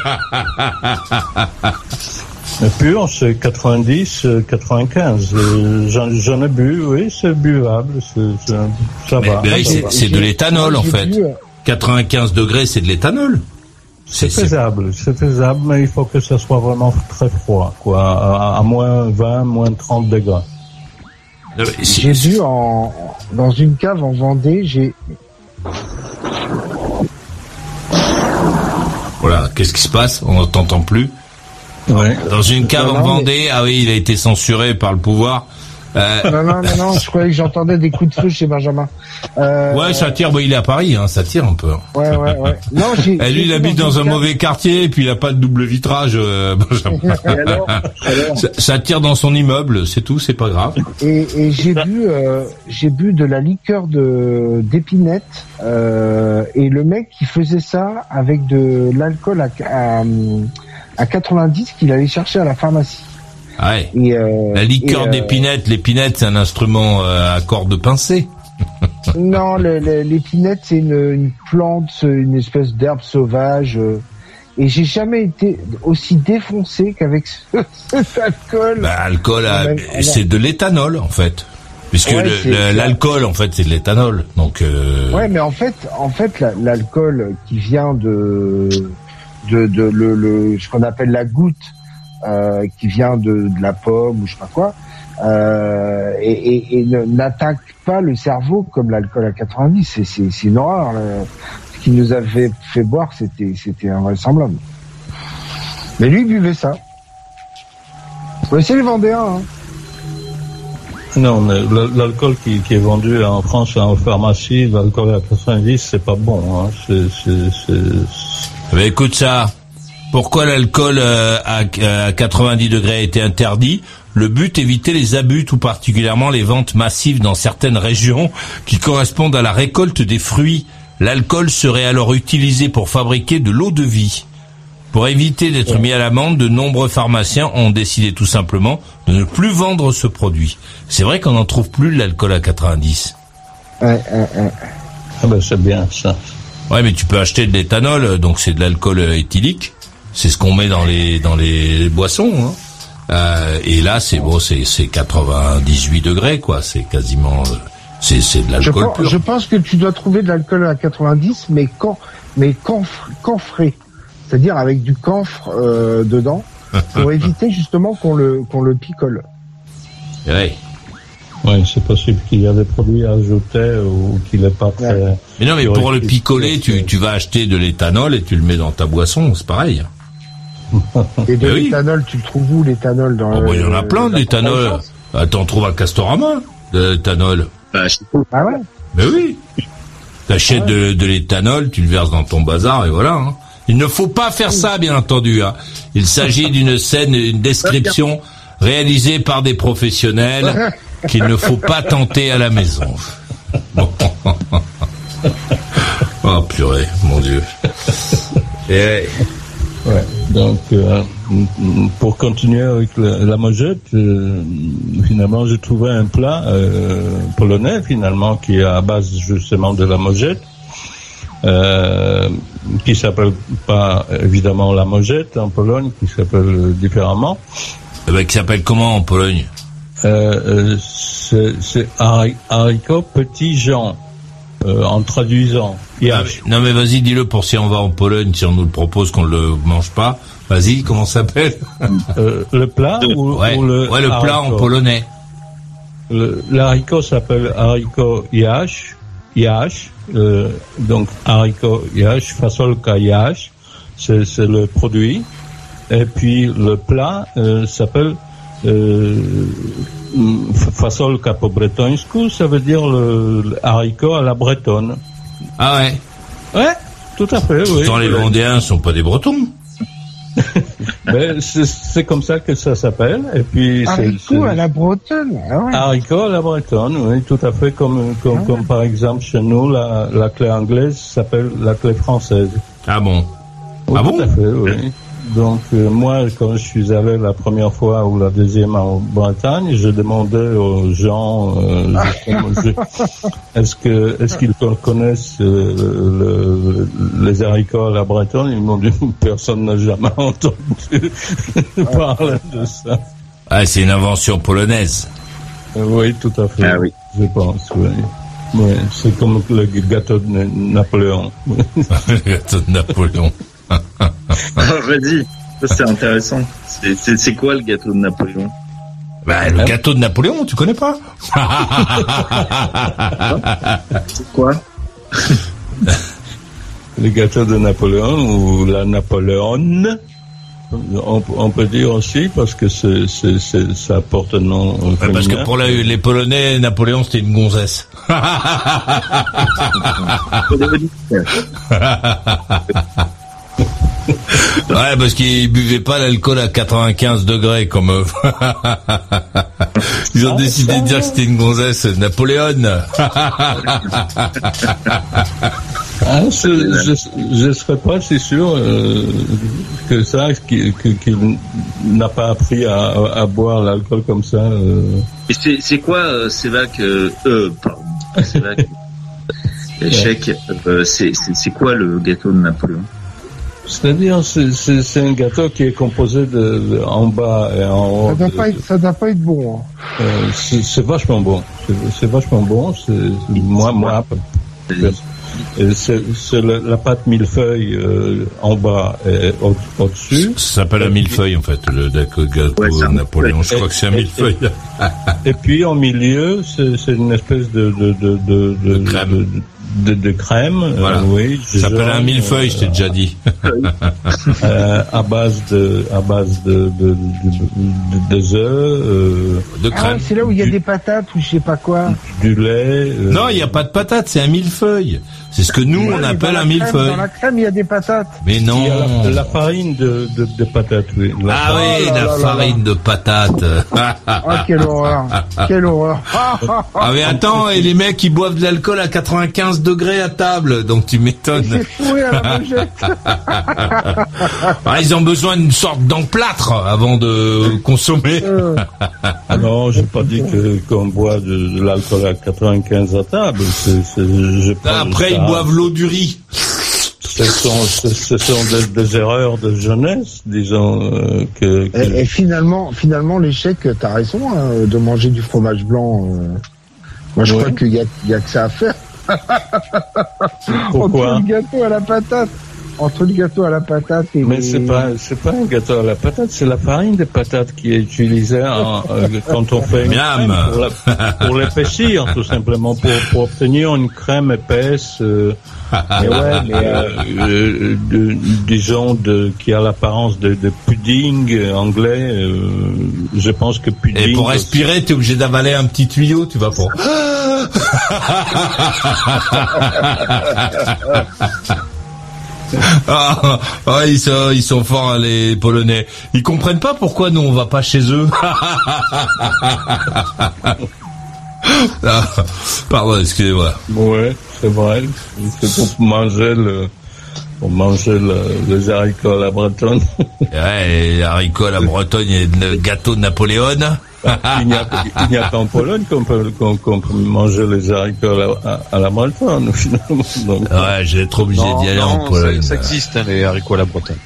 [SPEAKER 3] Le pur, c'est 90, euh, 95. Euh, J'en ai bu, oui, c'est buvable, ça
[SPEAKER 2] Mais,
[SPEAKER 3] va.
[SPEAKER 2] mais
[SPEAKER 3] ça
[SPEAKER 2] c'est de l'éthanol en fait.
[SPEAKER 4] bu, euh,
[SPEAKER 2] 95 degrés, c'est de l'éthanol.
[SPEAKER 3] C'est faisable, c'est faisable, mais il faut que ça soit vraiment très froid, quoi, à, à moins 20, moins 30 degrés.
[SPEAKER 4] J'ai bu en, dans une cave en Vendée, j'ai,
[SPEAKER 2] Voilà, qu'est-ce qui se passe? On ne t'entend plus.
[SPEAKER 3] Ouais.
[SPEAKER 2] Dans une cave
[SPEAKER 4] Non,
[SPEAKER 2] en Vendée, ah oui, il a été censuré par le pouvoir. Euh,
[SPEAKER 4] non, non, non, non, je croyais que j'entendais des coups de feu chez Benjamin. Euh,
[SPEAKER 2] ouais, ça tire. Bon, il est à Paris, hein, ça tire un peu.
[SPEAKER 4] Ouais, ouais, ouais. Non,
[SPEAKER 2] Et lui,
[SPEAKER 4] j'ai
[SPEAKER 2] il habite dans un mauvais quartier, et puis il a pas de double vitrage. euh, Benjamin.
[SPEAKER 4] Et alors, alors
[SPEAKER 2] ça, ça tire dans son immeuble, c'est tout, c'est pas grave.
[SPEAKER 4] Et, et j'ai bu, j'ai bu de la liqueur de d'épinette. Et le mec qui faisait ça avec de l'alcool à, à, à 90 qu'il allait chercher à la pharmacie.
[SPEAKER 2] Ouais.
[SPEAKER 4] Et, euh,
[SPEAKER 2] La liqueur
[SPEAKER 4] et, euh,
[SPEAKER 2] d'épinette, l'épinette, c'est un instrument euh, à cordes pincées.
[SPEAKER 4] Non, l'épinette c'est une, une plante, une espèce d'herbe sauvage. euh, et j'ai jamais été aussi défoncé qu'avec ce, cet alcool.
[SPEAKER 2] Bah, alcool, c'est de l'éthanol en fait, puisque
[SPEAKER 4] Ouais,
[SPEAKER 2] l'alcool en fait c'est de l'éthanol. Donc euh,
[SPEAKER 4] Ouais, mais en fait, en fait, la- l'alcool qui vient de de, de le, le ce qu'on appelle la goutte, euh, qui vient de, de la pomme ou je sais pas quoi, euh, et, et, et n'attaque pas le cerveau comme l'alcool à 90. C'est c'est c'est une horreur. là. Ce qui nous avait fait boire, c'était c'était invraisemblable. Mais lui il buvait ça. Ouais, c'est les Vendéens. Hein.
[SPEAKER 3] Non, mais l'alcool qui, qui est vendu en France en pharmacie, l'alcool à 90, c'est pas bon. Hein. C'est, c'est, c'est-
[SPEAKER 2] Mais écoute ça, pourquoi l'alcool euh, à, à 90 degrés a été interdit? Le but éviter les abus, tout particulièrement les ventes massives dans certaines régions qui correspondent à la récolte des fruits. L'alcool serait alors utilisé pour fabriquer de l'eau de vie. Pour éviter d'être mis à l'amende, de nombreux pharmaciens ont décidé tout simplement de ne plus vendre ce produit. C'est vrai qu'on n'en trouve plus de l'alcool à 90.
[SPEAKER 4] Ouais, ouais, ouais.
[SPEAKER 3] Ah ben c'est bien ça.
[SPEAKER 2] Ouais, mais tu peux acheter de l'éthanol, donc c'est de l'alcool euh, éthylique. C'est ce qu'on met dans les dans les boissons. Hein. Euh, et là, c'est bon, c'est c'est 98 degrés, quoi. C'est quasiment, c'est c'est de
[SPEAKER 4] Je
[SPEAKER 2] l'alcool
[SPEAKER 4] pense,
[SPEAKER 2] pur.
[SPEAKER 4] je pense que tu dois trouver de l'alcool à 90, mais quand, mais camph- camphré, c'est-à-dire avec du camphre euh, dedans, pour éviter justement qu'on le qu'on le picole.
[SPEAKER 2] Ouais.
[SPEAKER 3] Oui, c'est possible qu'il y a des produits ajoutés ou qu'il n'est pas très...
[SPEAKER 2] Mais non, mais pour le picoler, tu tu vas acheter de l'éthanol et tu le mets dans ta boisson, c'est pareil.
[SPEAKER 4] Et de
[SPEAKER 2] oui.
[SPEAKER 4] l'éthanol, tu le trouves où l'éthanol dans
[SPEAKER 2] Oh, bah, il y en a
[SPEAKER 4] le-
[SPEAKER 2] plein de
[SPEAKER 4] la
[SPEAKER 2] l'éthanol.
[SPEAKER 4] France
[SPEAKER 2] Ah, T'en trouves à Castorama, de l'éthanol.
[SPEAKER 11] Bah,
[SPEAKER 4] Ah ouais.
[SPEAKER 2] Mais oui. T'achètes de, de l'éthanol, tu le verses dans ton bazar et voilà. hein. Il ne faut pas faire ça, bien entendu. hein. Il s'agit d'une scène, une description réalisée par des professionnels qu'il ne faut pas tenter à la maison. Bon. oh purée, mon Dieu. Et,
[SPEAKER 3] Ouais. Donc, euh, pour continuer avec la, la mojette, euh, finalement, j'ai trouvé un plat euh, polonais, finalement, qui est à base justement de la mojette, qui s'appelle pas évidemment la mojette en Pologne, qui s'appelle différemment.
[SPEAKER 2] eh ben, qui s'appelle comment en Pologne?
[SPEAKER 3] C'est c'est hari- haricot petit Jean, euh, en traduisant.
[SPEAKER 2] Ah, mais- Non mais vas-y, dis-le pour si on va en Pologne, si on nous le propose qu'on le mange pas. Vas-y, comment ça s'appelle
[SPEAKER 3] Euh, le plat ou,
[SPEAKER 2] ouais.
[SPEAKER 3] ou le
[SPEAKER 2] ouais, le plat en polonais.
[SPEAKER 3] Le- L'haricot s'appelle haricot yash, yash, euh, donc haricot yash, fasolka yash, c'est c'est le produit. Et puis le plat euh, s'appelle euh, fasolka po bretońsku, ça veut dire le, le haricot à la bretonne.
[SPEAKER 2] Ah ouais.
[SPEAKER 3] Ouais, tout à fait, oui.
[SPEAKER 2] Pourtant, les Vendéens sont pas des Bretons.
[SPEAKER 3] Mais c'est- comme ça que ça s'appelle. Et puis
[SPEAKER 4] Haricot à la bretonne. Ah ouais.
[SPEAKER 3] Haricot à la bretonne, oui, tout à fait. Comme, comme, comme par exemple chez nous, la, la clé anglaise s'appelle la clé française.
[SPEAKER 2] Ah bon
[SPEAKER 3] Oui,
[SPEAKER 2] Ah
[SPEAKER 3] tout
[SPEAKER 2] bon
[SPEAKER 3] à fait, oui. Donc euh, moi, quand je suis allé la première fois ou la deuxième en Bretagne, je demandais aux gens euh, est-ce que est-ce qu'ils connaissent euh, le- les haricots à la bretonne Ils m'ont dit personne n'a jamais entendu parler de ça.
[SPEAKER 2] Ah, c'est une invention polonaise.
[SPEAKER 3] Euh, Oui, tout à fait.
[SPEAKER 11] Ah oui.
[SPEAKER 3] Je pense, oui. Oui, c'est comme le gâteau de Napoléon.
[SPEAKER 2] le gâteau de Napoléon.
[SPEAKER 11] Ah, Vas-y, ça, c'est intéressant. C'est- quoi le gâteau de Napoléon?
[SPEAKER 2] Bah, le gâteau de Napoléon, tu connais pas?
[SPEAKER 11] C'est quoi?
[SPEAKER 3] Le gâteau de Napoléon ou la Napoléone? On, on peut dire aussi parce que c'est, ça porte un nom
[SPEAKER 2] Ouais, Parce que pour la- les Polonais, Napoléon, c'était une gonzesse. Ouais, parce qu'ils buvaient pas l'alcool à 95 degrés comme eux. Ils ont décidé de dire que c'était une gonzesse. Napoléon.
[SPEAKER 3] Ah, je ne serais pas si sûr euh, que ça, qu'il, n'a pas appris à, à boire l'alcool comme ça. euh.
[SPEAKER 11] Et c'est c'est quoi, euh, Sévac euh, euh, pardon, Sévac, échec, euh, c'est c'est- c'est quoi le gâteau de Napoléon?
[SPEAKER 3] C'est-à-dire, c'est, c'est, c'est un gâteau qui est composé de, de- en bas et en haut.
[SPEAKER 4] Ça doit
[SPEAKER 3] de-
[SPEAKER 4] pas être, ça doit pas être bon. hein.
[SPEAKER 3] Euh, c'est c'est vachement bon. C'est- C'est vachement bon. C'est moi, moi. C'est c'est la, pâte millefeuille euh, en bas et au- au-dessus.
[SPEAKER 2] Ça s'appelle un millefeuille, en fait, le gâteau Napoléon. Je crois que c'est un millefeuille.
[SPEAKER 3] Et puis en milieu, c'est c'est une espèce de de de de, de crème. De, de crème, euh,
[SPEAKER 2] Voilà.
[SPEAKER 3] oui.
[SPEAKER 2] Ça s'appelle un millefeuille, je t'ai déjà dit.
[SPEAKER 3] euh, à base de à base de de, de, de- œufs, euh,
[SPEAKER 2] De
[SPEAKER 4] Ah, c'est là où il y a des patates ou je sais pas quoi.
[SPEAKER 3] du lait. euh,
[SPEAKER 2] Non, il n'y a pas de patate, c'est un millefeuille. C'est ce que nous, on appelle
[SPEAKER 4] la
[SPEAKER 2] un
[SPEAKER 4] crème-
[SPEAKER 2] millefeuille.
[SPEAKER 4] Dans la crème, il y a des patates.
[SPEAKER 2] Mais non.
[SPEAKER 3] Il y a la, la farine de, de, de patates, oui. La
[SPEAKER 2] Ah oui, la
[SPEAKER 4] là là
[SPEAKER 2] farine de patate.
[SPEAKER 4] Ah, quelle horreur. Quelle horreur.
[SPEAKER 2] Ah mais attends, et les mecs ils boivent de l'alcool à 95 degrés à table, donc tu m'étonnes.
[SPEAKER 4] La.
[SPEAKER 2] Ah, ils ont besoin d'une sorte d'emplâtre avant de consommer.
[SPEAKER 3] Ah non, j'ai pas dit que qu'on boit de, de l'alcool à 95 à table.
[SPEAKER 2] Après ils
[SPEAKER 3] ça.
[SPEAKER 2] boivent l'eau du riz.
[SPEAKER 3] Ce sont, ce, ce sont des, des erreurs de jeunesse, disons euh, que. que-
[SPEAKER 4] Et, et finalement, finalement, l'échec, t'as raison hein, de manger du fromage blanc. euh. Moi, je crois qu'il y a, il y a que ça à faire.
[SPEAKER 3] Pourquoi
[SPEAKER 4] Entre le gâteau à la patate, entre le gâteau à la patate et
[SPEAKER 3] Mais
[SPEAKER 4] les-
[SPEAKER 3] c'est pas, c'est pas un gâteau à la patate, c'est la farine de patate qui est utilisée en- euh, quand on fait une
[SPEAKER 2] Miam.
[SPEAKER 3] crème pour, la- pour l'épaissir, tout simplement, pour, pour obtenir une crème épaisse. euh,
[SPEAKER 4] Mais ouais, mais, euh,
[SPEAKER 3] euh, de- disons de qui a l'apparence de, de pudding anglais. euh, je pense que pudding.
[SPEAKER 2] Et pour respirer, t'es obligé d'avaler un petit tuyau, tu vas pour. Ah, ah, ils sont, ils sont forts hein, les Polonais. Ils comprennent pas pourquoi nous on va pas chez eux. Ah, pardon, excusez-moi.
[SPEAKER 3] Ouais, c'est vrai. C'est pour manger le, pour manger le- les haricots à la bretonne.
[SPEAKER 2] Ouais, les haricots à la Bretonne et le gâteau de Napoléon.
[SPEAKER 3] Il n'y a, qu'en Pologne qu'on peut, qu'on, qu'on peut manger les haricots à la, à, à la bretonne, finalement. Donc,
[SPEAKER 2] Ouais, j'ai trop obligé
[SPEAKER 9] Non,
[SPEAKER 2] d'y aller
[SPEAKER 9] non,
[SPEAKER 2] en Pologne.
[SPEAKER 9] Ça, ça existe, hein, les haricots à la bretonne.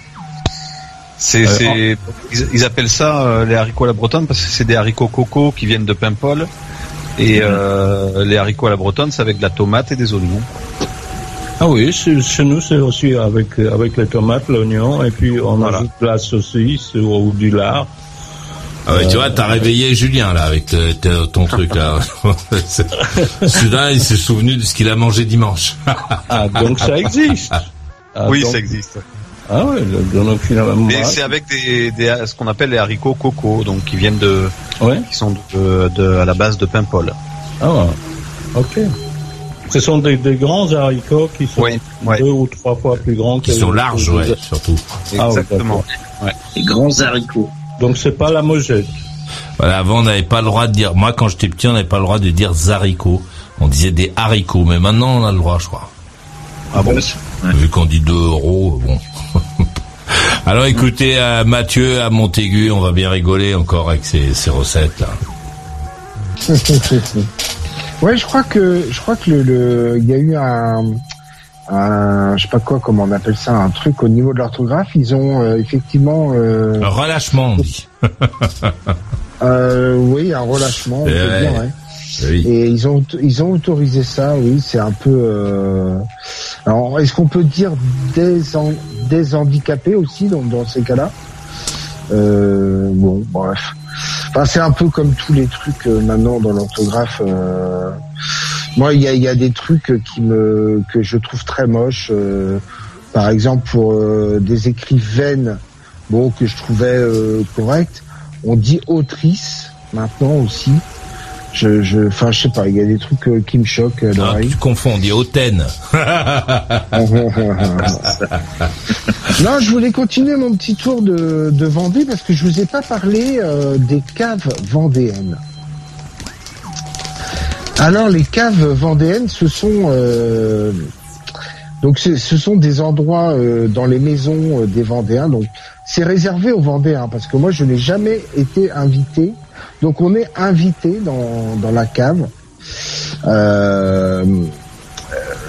[SPEAKER 9] C'est,
[SPEAKER 3] Euh,
[SPEAKER 9] ils, ils appellent ça euh, les haricots à la bretonne parce que c'est des haricots coco qui viennent de Paimpol. Et euh, les haricots à la bretonne, c'est avec de la tomate et des oignons.
[SPEAKER 3] Ah oui, chez, chez nous, c'est aussi avec, avec les tomates, l'oignon, et puis on
[SPEAKER 9] Voilà.
[SPEAKER 3] ajoute de la saucisse ou, ou du lard.
[SPEAKER 2] Ah ouais, tu vois, t'as réveillé Julien là avec te- te- ton truc là. Celui-là, il s'est souvenu de ce qu'il a mangé dimanche.
[SPEAKER 3] Ah, donc ça existe. Ah,
[SPEAKER 9] oui,
[SPEAKER 3] donc-
[SPEAKER 9] ça existe.
[SPEAKER 3] Ah oui, donc finalement.
[SPEAKER 9] Mais
[SPEAKER 3] moi-
[SPEAKER 9] c'est avec des, des, ce qu'on appelle les haricots coco, donc qui viennent de,
[SPEAKER 3] Ouais.
[SPEAKER 9] qui sont de, de- à la base de Paimpol.
[SPEAKER 3] Ah, ok. Ce sont des, des grands haricots qui sont
[SPEAKER 9] ouais.
[SPEAKER 3] deux ou trois fois plus grands que
[SPEAKER 2] Qui sont
[SPEAKER 3] les-
[SPEAKER 2] larges,
[SPEAKER 3] les-
[SPEAKER 2] ouais, surtout.
[SPEAKER 3] Ah, ouais,
[SPEAKER 9] Exactement.
[SPEAKER 3] d'accord.
[SPEAKER 11] Les grands haricots.
[SPEAKER 3] Donc c'est pas la mojette.
[SPEAKER 2] Voilà, avant, on n'avait pas le droit de dire, moi, quand j'étais petit, on n'avait pas le droit de dire haricots. On disait des haricots, mais maintenant, on a le droit, je crois.
[SPEAKER 9] Ah bon
[SPEAKER 2] Vu qu'on dit 2 euros, bon. Alors écoutez, à Mathieu, à Montaigu, on va bien rigoler encore avec ces, ces recettes là.
[SPEAKER 4] ouais, je crois que je crois que le, le- il y a eu un, un je sais pas quoi comment on appelle ça un truc au niveau de l'orthographe. Ils ont euh, effectivement euh,
[SPEAKER 2] Un relâchement, on dit.
[SPEAKER 4] euh, oui un relâchement. on peut
[SPEAKER 2] ouais.
[SPEAKER 4] dire, ouais.
[SPEAKER 2] Oui.
[SPEAKER 4] Et ils ont ils ont autorisé ça, oui, c'est un peu. euh, Alors, est-ce qu'on peut dire des han- des handicapés aussi dans, dans ces cas-là? Euh, Bon, bref. Enfin, c'est un peu comme tous les trucs euh, maintenant dans l'orthographe. Euh, Moi, il y a, y a des trucs qui me que je trouve très moches. euh, Par exemple, pour euh, des écrivaines, bon, que je trouvais euh, correct, on dit autrice maintenant aussi. Je, je, enfin, je sais pas, il y a des trucs euh, qui me choquent à
[SPEAKER 2] Ah,
[SPEAKER 4] l'oreille.
[SPEAKER 2] tu confonds, on dit hautaine.
[SPEAKER 4] non, je voulais continuer mon petit tour de, de Vendée parce que je vous ai pas parlé euh, des caves vendéennes. Alors les caves vendéennes, ce sont euh, des endroits euh, dans les maisons euh, des Vendéens. Donc c'est réservé aux Vendéens parce que moi je n'ai jamais été invité. Donc on est invité dans la cave.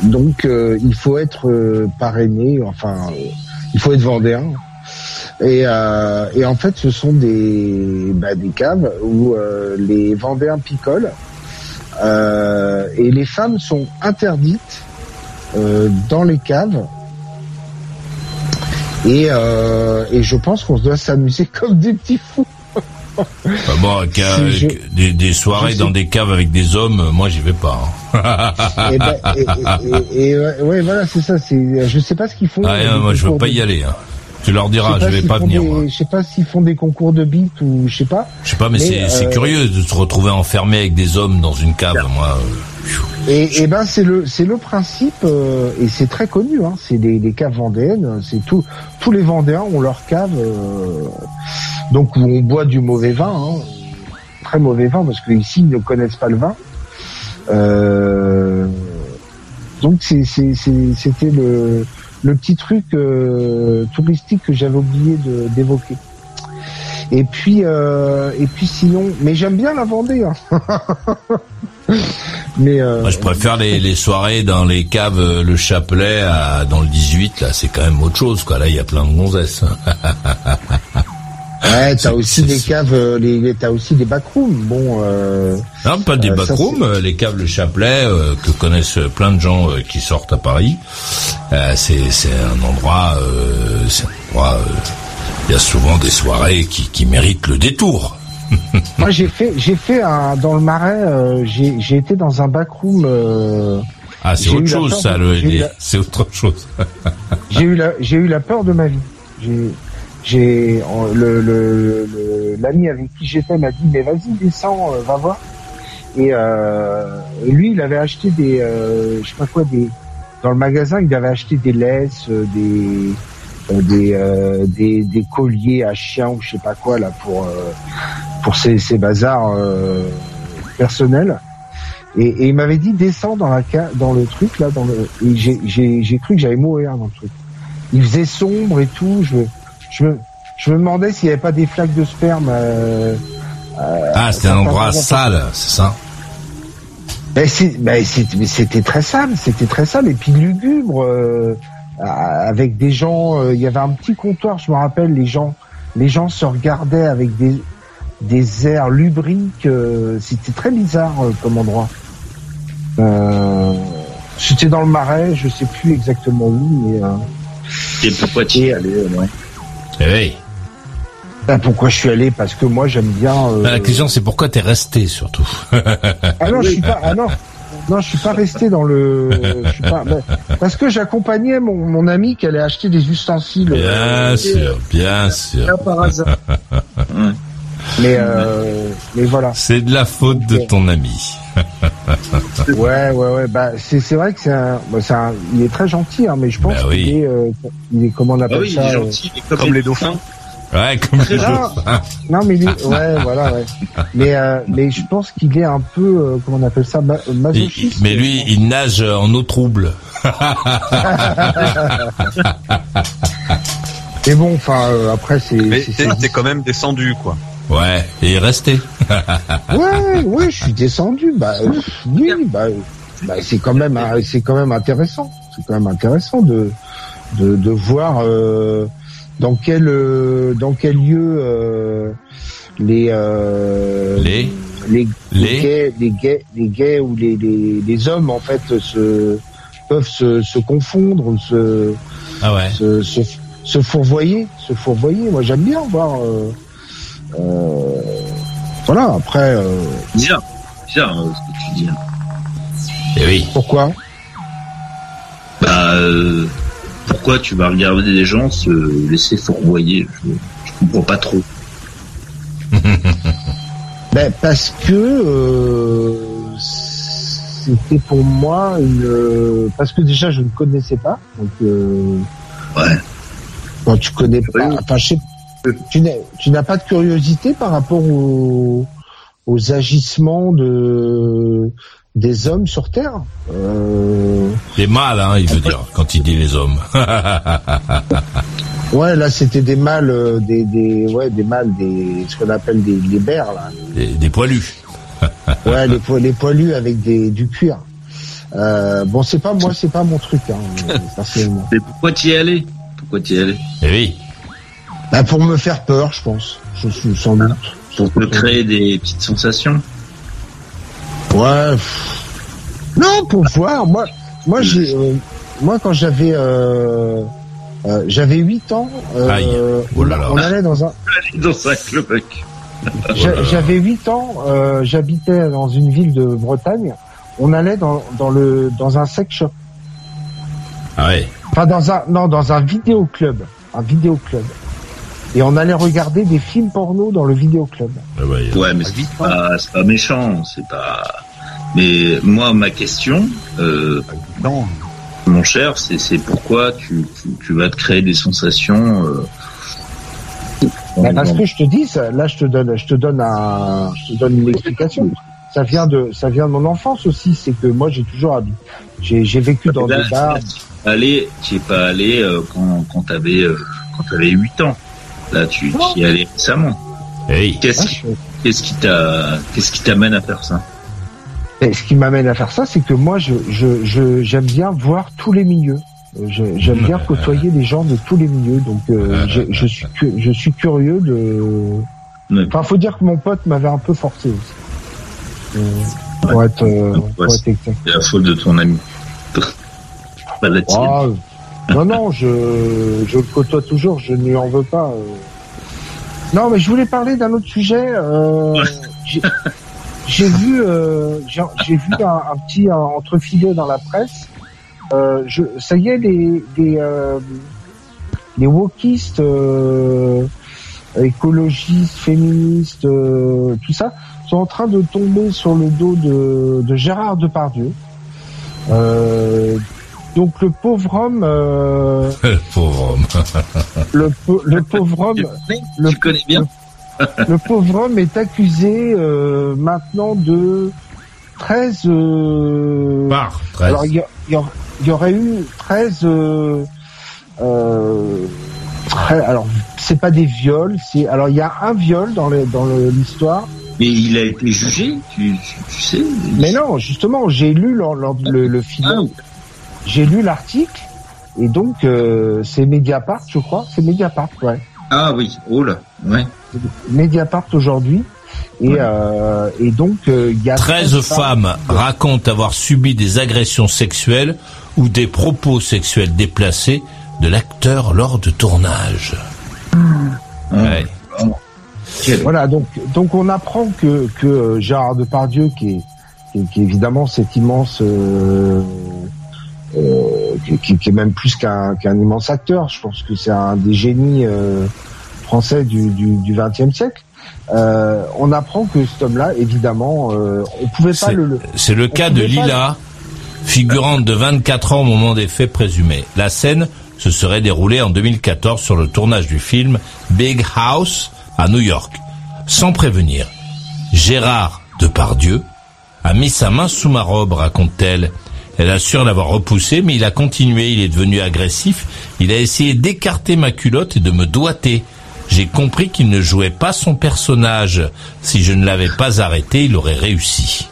[SPEAKER 4] Donc il faut être parrainé, enfin il faut être vendéen. Et, en fait, ce sont des, bah, des caves où les vendéens picolent. Euh, et les femmes sont interdites euh, dans les caves. Et, euh, et je pense qu'on doit s'amuser comme des petits fous.
[SPEAKER 2] Bon,
[SPEAKER 4] je-
[SPEAKER 2] des, des soirées dans des caves avec des hommes, moi j'y vais pas. hein.
[SPEAKER 4] et, ben, et, et- et- ouais, voilà, c'est ça. C'est, je sais pas ce qu'ils font.
[SPEAKER 2] Ah, moi je veux pas y aller. hein. Tu leur diras, je
[SPEAKER 4] sais
[SPEAKER 2] vais pas venir.
[SPEAKER 4] des-
[SPEAKER 2] moi.
[SPEAKER 4] Je sais pas s'ils font des concours de beat ou je sais pas.
[SPEAKER 2] Je sais pas, mais, c'est c'est
[SPEAKER 4] euh,
[SPEAKER 2] curieux de se retrouver enfermé avec des hommes dans une cave. Moi,
[SPEAKER 4] Et, et ben c'est le c'est le principe euh, et c'est très connu. Hein, c'est des, des caves vendéennes. C'est tout tous les Vendéens ont leur cave. euh, donc où on boit du mauvais vin, hein, très mauvais vin parce que ici ils ne connaissent pas le vin. Euh, donc c'était le le petit truc euh, touristique que j'avais oublié d'évoquer. Et puis euh, et puis sinon, mais j'aime bien la Vendée. Hein. mais euh,
[SPEAKER 2] je préfère les, les soirées dans les caves, le chapelet à, dans le 18. Là, c'est quand même autre chose. Quoi. Là, il y a plein de gonzesses.
[SPEAKER 4] Ouais, t'as aussi des caves, les, t'as aussi des backrooms. Bon, euh,
[SPEAKER 2] Non, pas des
[SPEAKER 4] Euh,
[SPEAKER 2] backrooms, euh, les caves Le Chapelet, euh, que connaissent plein de gens qui sortent à Paris. C'est c'est un endroit, c'est un endroit. Il y a souvent des soirées qui, qui méritent le détour.
[SPEAKER 4] moi j'ai fait, j'ai fait un dans le Marais, j'ai j'ai été dans un backroom.
[SPEAKER 2] Ah, c'est autre chose, ça. Le,
[SPEAKER 4] la-
[SPEAKER 2] C'est autre chose.
[SPEAKER 4] j'ai eu la, j'ai eu la peur de ma vie. J'ai, j'ai le le- le- l'ami avec qui j'étais m'a dit mais vas-y descends, euh, va voir. Et, euh, lui il avait acheté des, euh, je sais pas quoi des, dans le magasin il avait acheté des laisses, euh, des euh, des, euh, des des colliers à chien ou je sais pas quoi là pour pour ses, ses bazars personnels. Et, et il m'avait dit descends dans la dans le truc là dans le j'ai j'ai j'ai cru que j'allais mourir dans le truc. Il faisait sombre et tout. Je je me je me demandais s'il n'y avait pas des flaques de sperme. Euh, euh,
[SPEAKER 2] Ah, c'était un endroit sale, c'est ça?
[SPEAKER 4] Ben, c'est- ben, c'est- mais c'était très sale, c'était très sale et puis lugubre euh, avec des gens. euh, Il y avait un petit comptoir, je me rappelle, les gens, les gens se regardaient avec des des airs lubriques. euh, c'était très bizarre euh, comme endroit. Euh, c'était dans le Marais, je sais plus exactement où, mais. Euh,
[SPEAKER 11] Et pourquoi tu y ouais.
[SPEAKER 2] Eh oui.
[SPEAKER 4] ben, pourquoi je suis allé Parce que moi j'aime bien. euh,
[SPEAKER 2] Ah, La question, c'est pourquoi t'es resté, surtout.
[SPEAKER 4] Ah non, je suis pas. Ah non. Non, je suis pas resté dans le. Je suis pas. ben, parce que j'accompagnais mon, mon ami qui allait acheter des ustensiles.
[SPEAKER 2] Bien
[SPEAKER 4] euh,
[SPEAKER 2] sûr, bien sûr.
[SPEAKER 4] par hasard. Mais euh, mais voilà.
[SPEAKER 2] C'est de la faute de ton ami.
[SPEAKER 4] ouais, ouais, ouais. Bah, c'est c'est vrai que c'est un, bah, c'est un- il est très gentil, hein, mais je pense
[SPEAKER 2] Bah oui.
[SPEAKER 4] qu'il est, euh, il est comment on appelle
[SPEAKER 11] Ah oui, il
[SPEAKER 4] ça
[SPEAKER 11] est
[SPEAKER 4] euh,
[SPEAKER 11] gentil, il est comme, les dauphins.
[SPEAKER 2] Ouais, comme les dauphins.
[SPEAKER 4] non, mais lui, ouais, voilà, ouais. Mais euh, mais je pense qu'il est un peu, euh, comment on appelle ça, ma-
[SPEAKER 2] Il-
[SPEAKER 4] masochiste.
[SPEAKER 2] mais lui, il nage en eau trouble.
[SPEAKER 4] Mais bon, enfin, euh, après, c'est.
[SPEAKER 9] Mais
[SPEAKER 4] c'est- c'est-
[SPEAKER 9] t'es quand même descendu, quoi.
[SPEAKER 2] Ouais, et il est resté.
[SPEAKER 4] Ouais, ouais, je suis descendu. Bah euh, oui, bah, bah, c'est quand même, euh, c'est quand même intéressant. C'est quand même intéressant de de, de voir euh, dans quel euh, dans quel lieu euh, les, euh,
[SPEAKER 2] Les
[SPEAKER 4] les
[SPEAKER 2] Les
[SPEAKER 4] gays, les gays, les gays ou les, les, les hommes en fait se peuvent se, se confondre, se
[SPEAKER 2] Ah ouais.
[SPEAKER 4] se, se, se fourvoyer, se fourvoyer. Moi, j'aime bien voir. Euh, euh, voilà. Après, euh,
[SPEAKER 11] Bizarre, bizarre euh, ce que tu dis. hein.
[SPEAKER 2] Eh oui.
[SPEAKER 4] pourquoi?
[SPEAKER 11] Bah, euh, pourquoi tu vas regarder des gens se laisser fourvoyer? Je, je comprends pas trop.
[SPEAKER 4] Ben parce que euh, c'était pour moi une. Parce que déjà, je ne connaissais pas. Donc, euh,
[SPEAKER 11] Ouais.
[SPEAKER 4] quand tu connais pas, enfin, je sais, tu n'as, tu n'as pas de curiosité par rapport aux, aux agissements de des hommes sur Terre? Euh,
[SPEAKER 2] Les mâles, hein, il veut dire, quand il dit les hommes.
[SPEAKER 4] ouais, là, c'était des mâles, euh, des, des, ouais, des mâles, des, ce qu'on appelle des, des bers, là.
[SPEAKER 2] des, des poilus.
[SPEAKER 4] Ouais, les, po- les poilus avec des, du cuir. Euh, bon, c'est pas moi, c'est pas mon truc, hein, personnellement.
[SPEAKER 11] Mais pourquoi t'y es allé? Pourquoi t'y es allé?
[SPEAKER 2] Eh oui.
[SPEAKER 4] Bah, pour me faire peur, je pense. Je suis sans doute.
[SPEAKER 11] Pour te créer des petites sensations
[SPEAKER 4] Ouais. pff. Non, pour voir. Moi, moi, j'ai, euh, moi, quand j'avais, euh, euh, j'avais 8 ans, euh,
[SPEAKER 2] Aïe. Oh là là.
[SPEAKER 4] on allait dans un,
[SPEAKER 11] dans un club.
[SPEAKER 4] J'a- J'avais 8 ans, euh, j'habitais dans une ville de Bretagne. On allait dans, dans le dans un sex shop,
[SPEAKER 2] Ah ouais.
[SPEAKER 4] enfin dans un non dans un vidéo club, un vidéo club. Et on allait regarder des films porno dans le vidéo club.
[SPEAKER 2] Ah ouais.
[SPEAKER 11] Ouais, mais c'est pas, c'est pas méchant, c'est pas. Mais moi, ma question, euh,
[SPEAKER 9] Non.
[SPEAKER 11] mon cher, c'est c'est pourquoi tu, tu, tu vas te créer des sensations. Euh,
[SPEAKER 4] Bah,
[SPEAKER 11] en-
[SPEAKER 4] parce que je te dis, ça, là je te donne, je te donne un, je te donne une explication. Ça vient de, ça vient de mon enfance aussi. C'est que moi j'ai toujours habité, j'ai j'ai vécu dans
[SPEAKER 11] Là,
[SPEAKER 4] des bars.
[SPEAKER 11] tu es pas allé, tu es pas allé euh, quand, quand t'avais euh, quand t'avais 8 ans. Là, tu tu y es allé récemment. Qu'est-ce
[SPEAKER 4] Ouais,
[SPEAKER 11] qui,
[SPEAKER 4] je-
[SPEAKER 11] qu'est-ce qui t'a, qu'est-ce qui t'amène à faire ça?
[SPEAKER 4] Et ce qui m'amène à faire ça, c'est que moi, je, je, je- j'aime bien voir tous les milieux. Euh, je- J'aime bien côtoyer les gens de tous les milieux. Donc, euh, je, je suis, je suis curieux de.
[SPEAKER 11] Ouais.
[SPEAKER 4] Enfin, faut dire que mon pote m'avait un peu forcé aussi. Euh, pour être, euh, pour
[SPEAKER 11] Ouais,
[SPEAKER 4] être exact.
[SPEAKER 11] C'est la faute de ton ami. pas la tienne.
[SPEAKER 4] Ah, euh, non, non, je, je le côtoie toujours. Je ne lui en veux pas. euh. Non, mais je voulais parler d'un autre sujet. Euh, j'ai- vu, euh, j'ai vu un, un petit euh, entrefilet dans la presse. Euh, je, ça y est, les, les, euh, les wokistes, euh, écologistes, féministes, euh, tout ça, sont en train de tomber sur le dos de, de Gérard Depardieu. Euh, donc le pauvre homme, euh,
[SPEAKER 2] Le pauvre homme.
[SPEAKER 4] le, pau- le pauvre homme, le,
[SPEAKER 11] tu connais bien.
[SPEAKER 4] le pauvre homme est accusé euh, maintenant de 13. Euh,
[SPEAKER 2] Par 13.
[SPEAKER 4] alors il y, aurait eu 13. Euh, euh, très- alors c'est pas des viols, c'est alors il y a un viol dans le- dans le- l'histoire.
[SPEAKER 11] Mais il a été jugé, tu, tu, tu sais.
[SPEAKER 4] Mais non, justement, j'ai lu le, le, le, le film, j'ai lu l'article et donc euh, c'est Mediapart, je crois, c'est Mediapart, ouais.
[SPEAKER 11] Ah oui, oh là, ouais.
[SPEAKER 4] Mediapart aujourd'hui. Et, euh, et donc, euh, il y a
[SPEAKER 2] 13 femmes racontent avoir subi des agressions sexuelles ou des propos sexuels déplacés de l'acteur lors de tournage. Ouais.
[SPEAKER 4] Voilà, donc, donc on apprend que, que euh, Gérard Depardieu, qui est, qui est, qui évidemment cet immense, euh, qui, qui- qui est même plus qu'un qu'un immense acteur, je pense que c'est un des génies euh, français du du du XXe siècle. euh, on apprend que cet homme-là, évidemment, euh, on pouvait pas le.
[SPEAKER 2] C'est le cas de Lila, figurante de 24 ans au moment des faits présumés. La scène se serait déroulée en 2014 sur le tournage du film Big House à New York. Sans prévenir, Gérard Depardieu a mis sa main sous ma robe, raconte-t-elle. Elle assure l'avoir repoussé, mais il a continué, il est devenu agressif, il a essayé d'écarter ma culotte et de me doiter. J'ai compris qu'il ne jouait pas son personnage. Si je ne l'avais pas arrêté, il aurait réussi.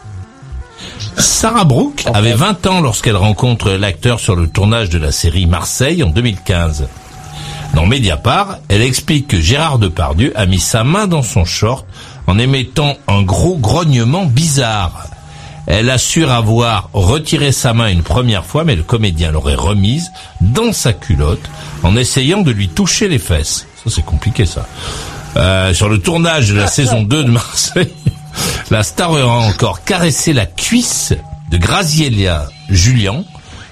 [SPEAKER 2] Sarah Brooke avait 20 ans lorsqu'elle rencontre l'acteur sur le tournage de la série Marseille en 2015. Dans Mediapart, elle explique que Gérard Depardieu a mis sa main dans son short en émettant un gros grognement bizarre. Elle assure avoir retiré sa main une première fois, mais le comédien l'aurait remise dans sa culotte en essayant de lui toucher les fesses. Ça, c'est compliqué, ça. Euh, sur le tournage de la saison 2 de Marseille, la star aura encore caressé la cuisse de Grazielia Julian,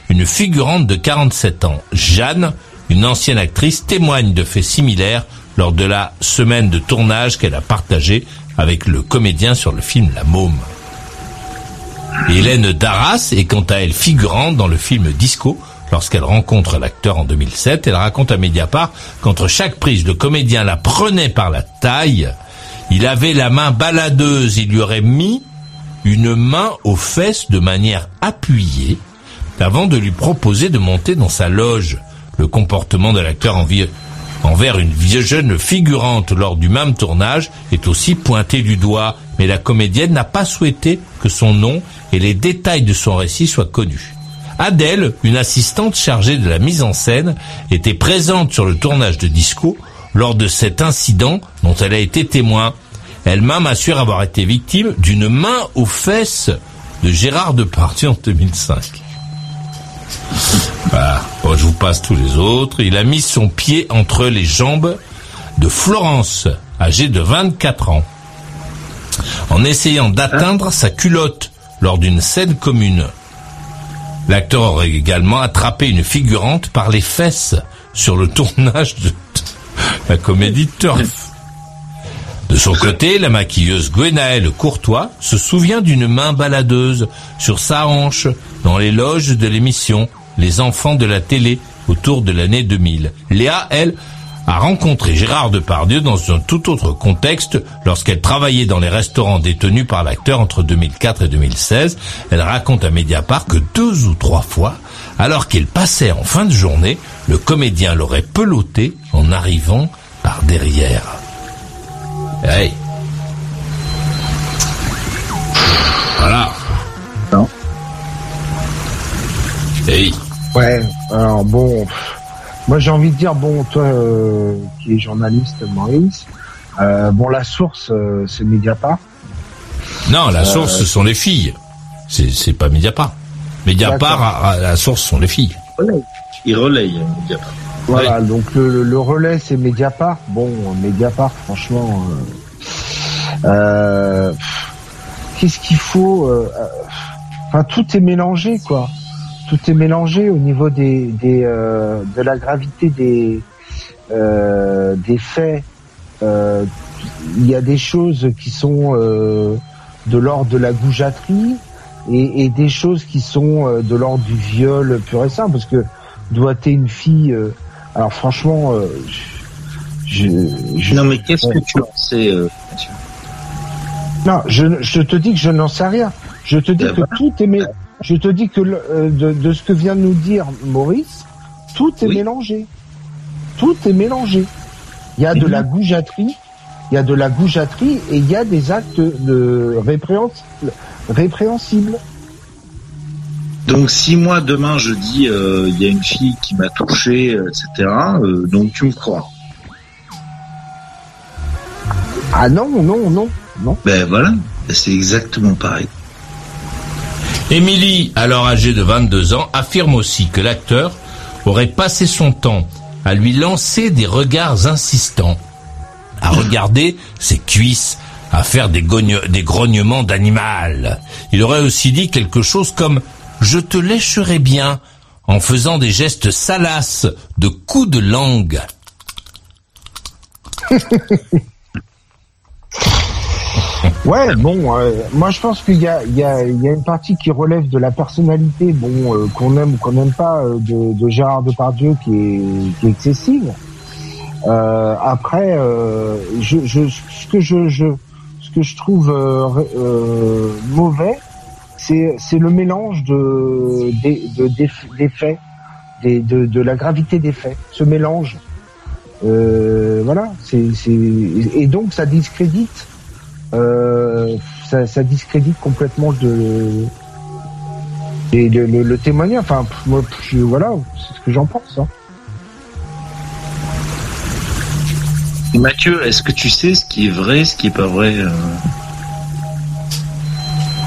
[SPEAKER 2] une figurante de 47 ans. Jeanne, une ancienne actrice, témoigne de faits similaires lors de la semaine de tournage qu'elle a partagée avec le comédien sur le film La Môme. Hélène Darras est quant à elle figurante dans le film Disco. Lorsqu'elle rencontre l'acteur en 2007, elle raconte à Mediapart qu'entre chaque prise, le comédien la prenait par la taille. Il avait la main baladeuse, il lui aurait mis une main aux fesses de manière appuyée avant de lui proposer de monter dans sa loge. Le comportement de l'acteur envers une vieille jeune figurante lors du même tournage est aussi pointé du doigt, mais la comédienne n'a pas souhaité que son nom et les détails de son récit soient connus. Adèle, une assistante chargée de la mise en scène, était présente sur le tournage de Disco lors de cet incident dont elle a été témoin. Elle-même assure avoir été victime d'une main aux fesses de Gérard Depardieu en 2005. Voilà. Bon, je vous passe tous les autres. Il a mis son pied entre les jambes de Florence, âgée de 24 ans, en essayant d'atteindre sa culotte lors d'une scène commune. L'acteur aurait également attrapé une figurante par les fesses sur le tournage de la comédie Turf. De son côté, la maquilleuse Gwenaëlle Courtois se souvient d'une main baladeuse sur sa hanche dans les loges de l'émission Les enfants de la télé autour de l'année 2000. Léa, elle, a rencontré Gérard Depardieu dans un tout autre contexte lorsqu'elle travaillait dans les restaurants détenus par l'acteur entre 2004 et 2016. Elle raconte à Mediapart que deux ou trois fois, alors qu'il passait en fin de journée, le comédien l'aurait peloté en arrivant par derrière. Hey. Voilà.
[SPEAKER 4] Non.
[SPEAKER 2] Hey.
[SPEAKER 4] Ouais, alors bon, moi j'ai envie de dire, bon, toi euh, qui es journaliste, Maurice, euh, bon, la source, euh, c'est Mediapart.
[SPEAKER 2] Non, la
[SPEAKER 4] Euh,
[SPEAKER 2] source, ce sont les filles. C'est, c'est pas Mediapart. Mediapart, la source, ce sont les filles.
[SPEAKER 11] Il relaye, Mediapart.
[SPEAKER 4] Voilà, donc le, le relais c'est Mediapart. Bon, Mediapart, franchement, euh, euh, qu'est-ce qu'il faut Enfin, tout est mélangé, quoi. Tout est mélangé au niveau des, des euh, de la gravité des euh, des faits. Euh, Il y a des choses qui sont de l'ordre de la goujaterie et, et des choses qui sont de l'ordre du viol pur et simple, parce que doiter une fille. alors franchement, je, je-
[SPEAKER 11] Non, mais qu'est-ce que tu en sais, Mathieu?
[SPEAKER 4] Non, je, je te dis que je n'en sais rien. Je te dis
[SPEAKER 11] Ben
[SPEAKER 4] que tout est mé- Je te dis que le- euh, de, de ce que vient de nous dire Maurice, tout est mélangé. Tout est mélangé. Il y a de la goujaterie, il y a de la goujaterie et il y a des actes de répréhensibles. répréhensibles.
[SPEAKER 11] Donc si moi demain je dis euh, il y a une fille qui m'a touché, euh, etc. euh, donc tu me crois.
[SPEAKER 4] Ah non, non, non, non.
[SPEAKER 11] Ben voilà, Ben, c'est exactement pareil.
[SPEAKER 2] Émilie, alors âgée de 22 ans, affirme aussi que l'acteur aurait passé son temps à lui lancer des regards insistants, à regarder ses cuisses, à faire des grognements d'animal. Il aurait aussi dit quelque chose comme « je te lécherai bien » en faisant des gestes salaces de coups de langue.
[SPEAKER 4] Ouais, bon, euh, moi je pense qu'il y a, il y, a, il y a une partie qui relève de la personnalité, bon, euh, qu'on aime ou qu'on n'aime pas, euh, de, de Gérard Depardieu qui est, qui est excessive. Euh, après, euh, je, je, ce que je, je, ce que je trouve euh, mauvais, c'est, c'est le mélange de, des, de, des, faits, des, de, de la gravité des faits, ce mélange. Voilà, c'est, c'est, et donc ça discrédite euh, ça, ça discrédite complètement de, le, témoignage. Enfin, moi, je- voilà, c'est ce que j'en pense. Hein.
[SPEAKER 11] Mathieu, est-ce que tu sais ce qui est vrai, ce qui est pas vrai euh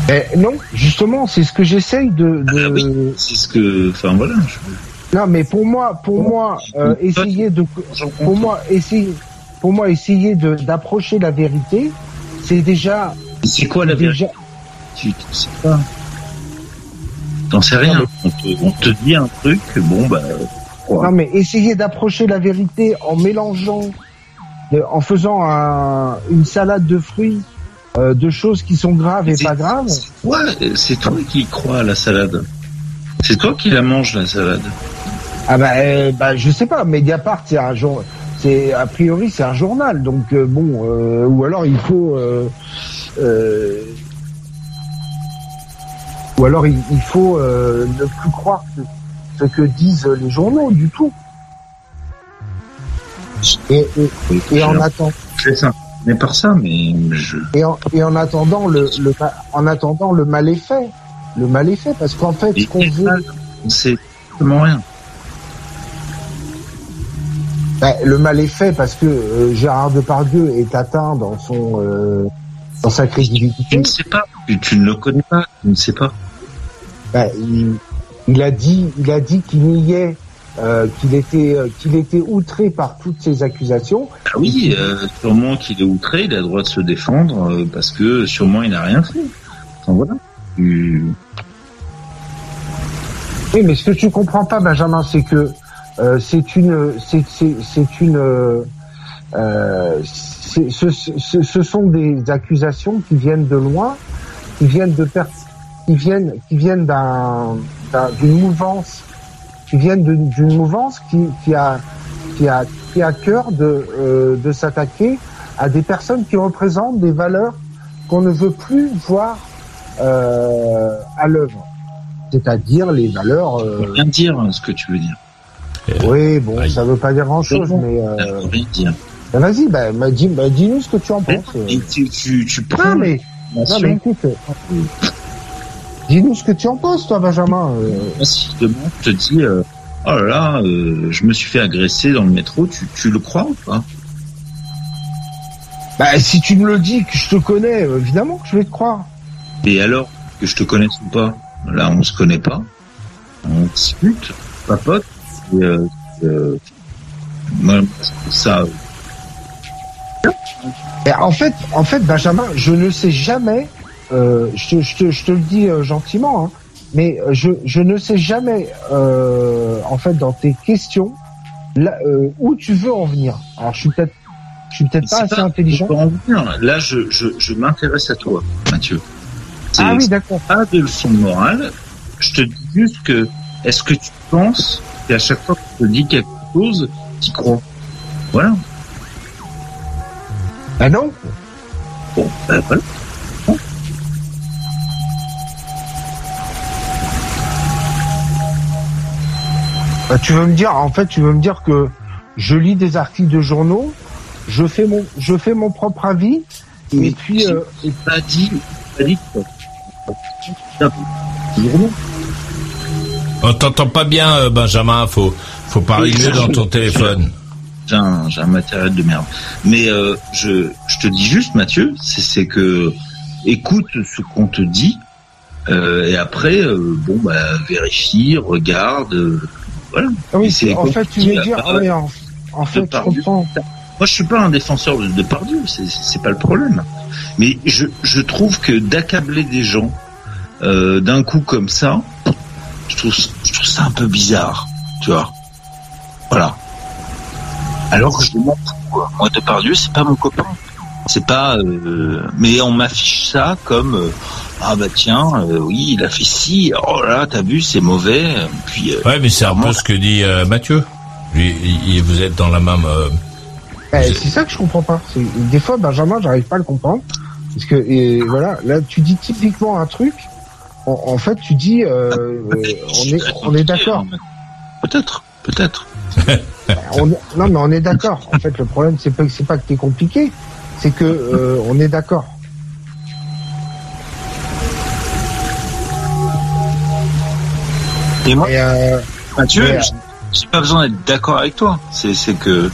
[SPEAKER 4] Eh, non, justement, c'est ce que j'essaye de. de...
[SPEAKER 11] C'est ce que, enfin voilà. je-
[SPEAKER 4] Non, mais pour moi, pour moi, euh, essayer de, pour moi, essayer, pour moi, essayer de d'approcher la vérité, c'est déjà.
[SPEAKER 11] C'est quoi la
[SPEAKER 4] déjà...
[SPEAKER 11] vérité Tu sais pas. T'en sais rien. On te, on te dit un truc, bon bah. quoi.
[SPEAKER 4] Non, mais essayer d'approcher la vérité en mélangeant, de- en faisant un- une salade de fruits, euh, de choses qui sont graves et pas graves.
[SPEAKER 11] Ouais, c'est toi qui crois à la salade. C'est toi qui la manges la salade.
[SPEAKER 4] Ah bah, euh, bah je sais pas. Mediapart, c'est un jour, c'est a priori c'est un journal, donc euh, bon, euh, ou alors il faut, euh, ou alors il, il faut ne plus croire que, ce que disent les journaux du tout. Et, et, et en attendant.
[SPEAKER 11] C'est ça. Mais par ça, mais je.
[SPEAKER 4] Et en, et en attendant le, le en attendant le mal est fait, le mal est fait parce qu'en fait ce qu'on veut,
[SPEAKER 11] C'est vraiment rien.
[SPEAKER 4] Ben, le mal est fait parce que euh, Gérard Depardieu est atteint dans son euh, dans sa crédibilité.
[SPEAKER 11] Tu ne sais pas. Tu, tu ne le connais pas. Tu ne sais pas.
[SPEAKER 4] Ben, il, il a dit il a dit qu'il niait euh, qu'il était euh, qu'il était outré par toutes ces accusations.
[SPEAKER 11] Ah oui, euh, sûrement qu'il est outré, il a le droit de se défendre euh, parce que sûrement il n'a rien fait. Enfin voilà.
[SPEAKER 4] Oui, mais ce que tu comprends pas, Benjamin, c'est que euh, c'est une, c'est, c'est, c'est une, euh, euh, ce, ce, ce sont des accusations qui viennent de loin, qui viennent de per- qui viennent, qui viennent d'un, d'un- d'une mouvance, qui viennent d'une, mouvance qui, qui a, qui a, qui a cœur de, euh, de s'attaquer à des personnes qui représentent des valeurs qu'on ne veut plus voir euh, à l'œuvre c'est-à-dire les valeurs. euh,
[SPEAKER 11] rien dire hein, ce que tu veux dire.
[SPEAKER 4] Oui, bon, ça veut pas dire grand-chose,
[SPEAKER 11] bon.
[SPEAKER 4] mais. Euh... Ben vas-y, ben bah, dis, bah, dis-nous ce que tu en penses. euh.
[SPEAKER 11] Et tu, tu, tu prends
[SPEAKER 4] Non mais, non mais écoute, euh, dis-nous ce que tu en penses, toi, Benjamin. euh.
[SPEAKER 11] Si demain je te dis, euh, oh là là, euh, je me suis fait agresser dans le métro, tu, tu le crois ou pas?
[SPEAKER 4] Bah, si tu me le dis que je te connais, euh, évidemment que je vais te croire.
[SPEAKER 11] Et alors, que je te connaisse ou pas? Là, on se connaît pas. On discute, papote. Euh, euh, ça,
[SPEAKER 4] Et en fait, en fait, Benjamin, je ne sais jamais. Euh, je, te, je, te, je te le dis euh, gentiment, hein, mais euh, je, je ne sais jamais, euh, en fait, dans tes questions, là, euh, où tu veux en venir. Alors, je suis peut-être, je suis peut-être pas assez
[SPEAKER 11] pas-
[SPEAKER 4] intelligent.
[SPEAKER 11] en venir. Là, je, m'intéresse à toi, Mathieu.
[SPEAKER 4] Ah oui, d'accord.
[SPEAKER 11] pas de leçon de morale. Je te dis juste que, est-ce que tu penses qu'à chaque fois que je te dis quelque chose, tu crois Voilà.
[SPEAKER 4] Ah non?
[SPEAKER 11] Bon, ben voilà.
[SPEAKER 4] Bah, tu veux me dire, en fait, tu veux me dire que je lis des articles de journaux, je fais mon, je fais mon propre avis, et puis, euh,
[SPEAKER 11] et pas dit, pas dit que-
[SPEAKER 2] On t'entend pas bien, euh, Benjamin. Faut, faut parler mieux dans ton téléphone.
[SPEAKER 11] J'ai un, matériel de merde. Mais euh, je, je te dis juste, Mathieu, c'est que écoute ce qu'on te dit euh, et après, euh, bon bah vérifie, regarde, euh, voilà.
[SPEAKER 4] Ah oui, en fait, tu veux dire,
[SPEAKER 11] ah,
[SPEAKER 4] oui, en, en fait, je comprends.
[SPEAKER 11] Moi, je suis pas un défenseur de Depardieu, c'est c'est pas le problème. Mais je, je trouve que d'accabler des gens euh, d'un coup comme ça, je trouve, je trouve ça un peu bizarre, tu vois. Voilà. Alors que je m'en fous. quoi. Moi, Depardieu, c'est pas mon copain. C'est pas, euh, mais on m'affiche ça comme euh, ah bah tiens, euh, oui, il a fait ci. Oh là, t'as vu, c'est mauvais. Puis.
[SPEAKER 2] ouais, mais c'est un peu ce que dit Mathieu. Lui, il- vous êtes dans la même. euh,
[SPEAKER 4] Eh, c'est ça que je comprends pas. C'est- Des fois, Benjamin, j'arrive pas à le comprendre. Parce que, et voilà, là, tu dis typiquement un truc. En, en fait, tu dis, euh, euh, on est, on est d'accord.
[SPEAKER 11] Peut-être, peut-être.
[SPEAKER 4] On est- non, mais on est d'accord. En fait, le problème, c'est pas, c'est pas que t'es compliqué. C'est que, euh, on est d'accord.
[SPEAKER 11] Et moi,
[SPEAKER 4] euh,
[SPEAKER 11] Mathieu,
[SPEAKER 4] euh,
[SPEAKER 11] j'ai pas besoin d'être d'accord avec toi. C'est, c'est que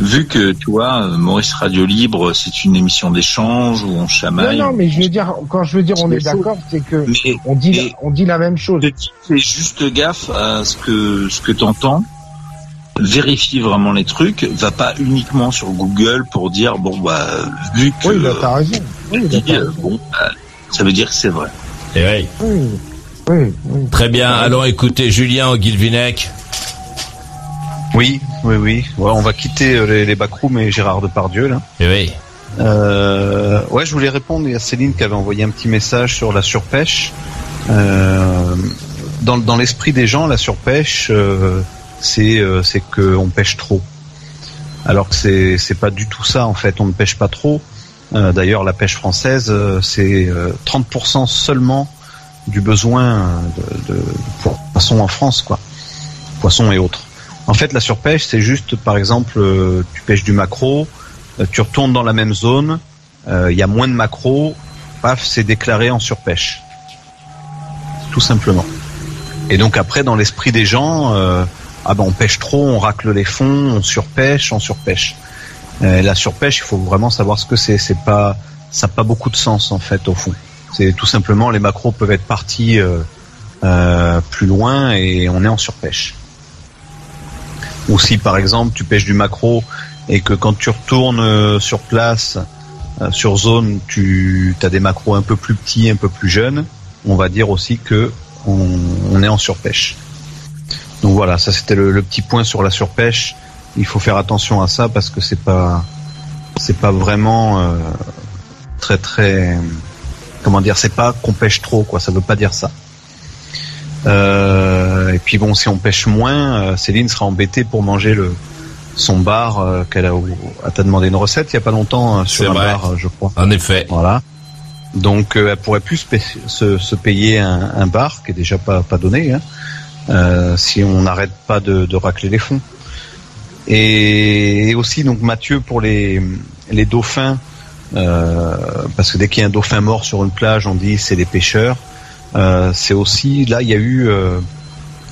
[SPEAKER 11] vu que tu vois, Maurice Radio Libre, c'est une émission d'échange où on
[SPEAKER 4] Non,
[SPEAKER 11] chamaille.
[SPEAKER 4] non, mais je veux dire, quand je veux dire on est d'accord, c'est que
[SPEAKER 11] Mais-
[SPEAKER 4] on dit, la- on dit la même chose.
[SPEAKER 11] Fais juste gaffe à ce que ce que t'entends. Vérifie vraiment les trucs. Va pas uniquement sur Google pour dire bon bah vu que
[SPEAKER 4] Oui, bah, t'as raison. Oui,
[SPEAKER 11] dit,
[SPEAKER 4] bah, t'as
[SPEAKER 11] euh,
[SPEAKER 4] raison.
[SPEAKER 11] bon bah, ça veut dire que c'est vrai.
[SPEAKER 2] Eh oui.
[SPEAKER 4] Oui, oui, oui.
[SPEAKER 2] Très bien. Allons écouter Julien au Guilvinec.
[SPEAKER 9] Oui, oui, oui. Ouais, on va quitter euh, les, les backrooms et Gérard Depardieu là.
[SPEAKER 2] Eh oui.
[SPEAKER 9] Euh, ouais, je voulais répondre. A Céline qui avait envoyé un petit message sur la surpêche. Euh, dans dans l'esprit des gens, la surpêche, euh, c'est c'est que on pêche trop. Alors que c'est c'est pas du tout ça en fait. On ne pêche pas trop. D'ailleurs, la pêche française, c'est euh, 30% seulement du besoin de, de poissons en France, quoi. Poissons et autres. En fait, la surpêche, c'est juste, par exemple, euh, tu pêches du maquereau, euh, tu retournes dans la même zone, euh, il y a moins de maquereau, paf, c'est déclaré en surpêche. Tout simplement. Et donc après, dans l'esprit des gens, ah ben on pêche trop, on racle les fonds, on surpêche, on surpêche. La surpêche, il faut vraiment savoir ce que c'est. C'est pas, ça n'a pas beaucoup de sens en fait au fond. C'est tout simplement les maquereaux peuvent être partis plus loin et on est en surpêche. Ou si par exemple tu pêches du maquereau et que quand tu retournes euh, sur place, euh, sur zone, tu as des maquereaux un peu plus petits, un peu plus jeunes, on va dire aussi que on, est en surpêche. Donc voilà, ça c'était le, le petit point sur la surpêche. Il faut faire attention à ça parce que c'est pas c'est pas vraiment euh, très très comment dire, c'est pas qu'on pêche trop quoi, ça veut pas dire ça. Euh, et puis bon, si on pêche moins, euh, Céline sera embêtée pour manger le son bar euh, qu'elle a. Elle t'a demandé une recette il y a pas longtemps euh, sur un
[SPEAKER 2] vrai.
[SPEAKER 9] bar, euh, je crois.
[SPEAKER 2] En effet.
[SPEAKER 9] Voilà. Donc elle pourrait plus se, se- se payer un, un bar qui est déjà pas pas donné hein, euh, si on n'arrête pas de, de racler les fonds. Et, et aussi donc Mathieu pour les les dauphins euh, parce que dès qu'il y a un dauphin mort sur une plage, on dit c'est les pêcheurs. Euh, c'est aussi là il y a eu euh,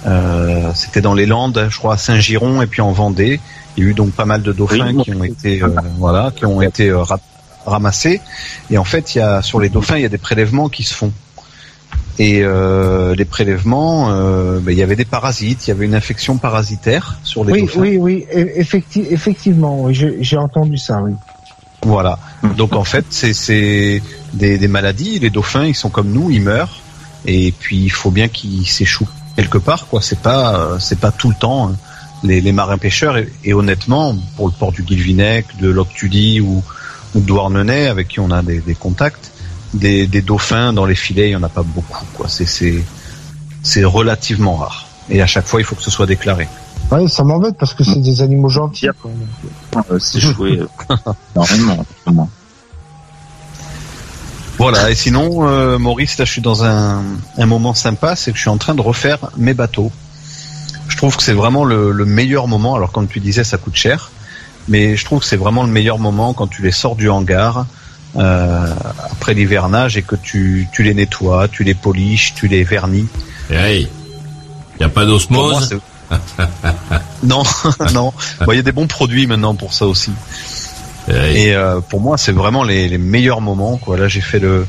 [SPEAKER 9] euh, c'était dans les Landes, je crois à Saint-Giron et puis en Vendée. Il y a eu donc pas mal de dauphins
[SPEAKER 11] Oui.
[SPEAKER 9] qui ont été euh, voilà qui ont été euh, ra- ramassés. Et en fait, il y a sur les dauphins, il y a des prélèvements qui se font. Et euh, les prélèvements, euh, ben, il y avait des parasites, il y avait une infection parasitaire sur les
[SPEAKER 4] Oui,
[SPEAKER 9] dauphins.
[SPEAKER 4] oui, oui, e- effecti- effectivement, oui, j'ai j'ai entendu ça, oui.
[SPEAKER 9] Voilà. Donc en fait, c'est c'est des, des maladies. Les dauphins, ils sont comme nous, ils meurent. Et puis il faut bien qu'ils s'échouent quelque part, quoi. C'est pas euh, c'est pas tout le temps hein, les, les marins pêcheurs. Et, et honnêtement, pour le port du Guilvinec, de Loctudie ou, ou de Douarnenez, avec qui on a des, des contacts, des, des dauphins dans les filets, il y en a pas beaucoup, quoi. C'est c'est c'est relativement rare. Et à chaque fois, il faut que ce soit déclaré.
[SPEAKER 4] Ouais, ça m'embête parce que c'est des animaux gentils. quoi.
[SPEAKER 11] Euh, c'est joué euh, normalement.
[SPEAKER 9] Voilà, et sinon, euh, Maurice, là je suis dans un, un moment sympa, c'est que je suis en train de refaire mes bateaux. Je trouve que c'est vraiment le, le meilleur moment, alors comme tu disais ça coûte cher, mais je trouve que c'est vraiment le meilleur moment quand tu les sors du hangar euh, après l'hivernage et que tu, tu les nettoies, tu les poliches, tu les vernis.
[SPEAKER 2] Hey. Y a pas d'osmose
[SPEAKER 9] Non, non. Bon, Il y a des bons produits maintenant pour ça aussi.
[SPEAKER 2] Hey.
[SPEAKER 9] Et euh, pour moi, c'est vraiment les, les meilleurs moments. Quoi. Là, j'ai fait le,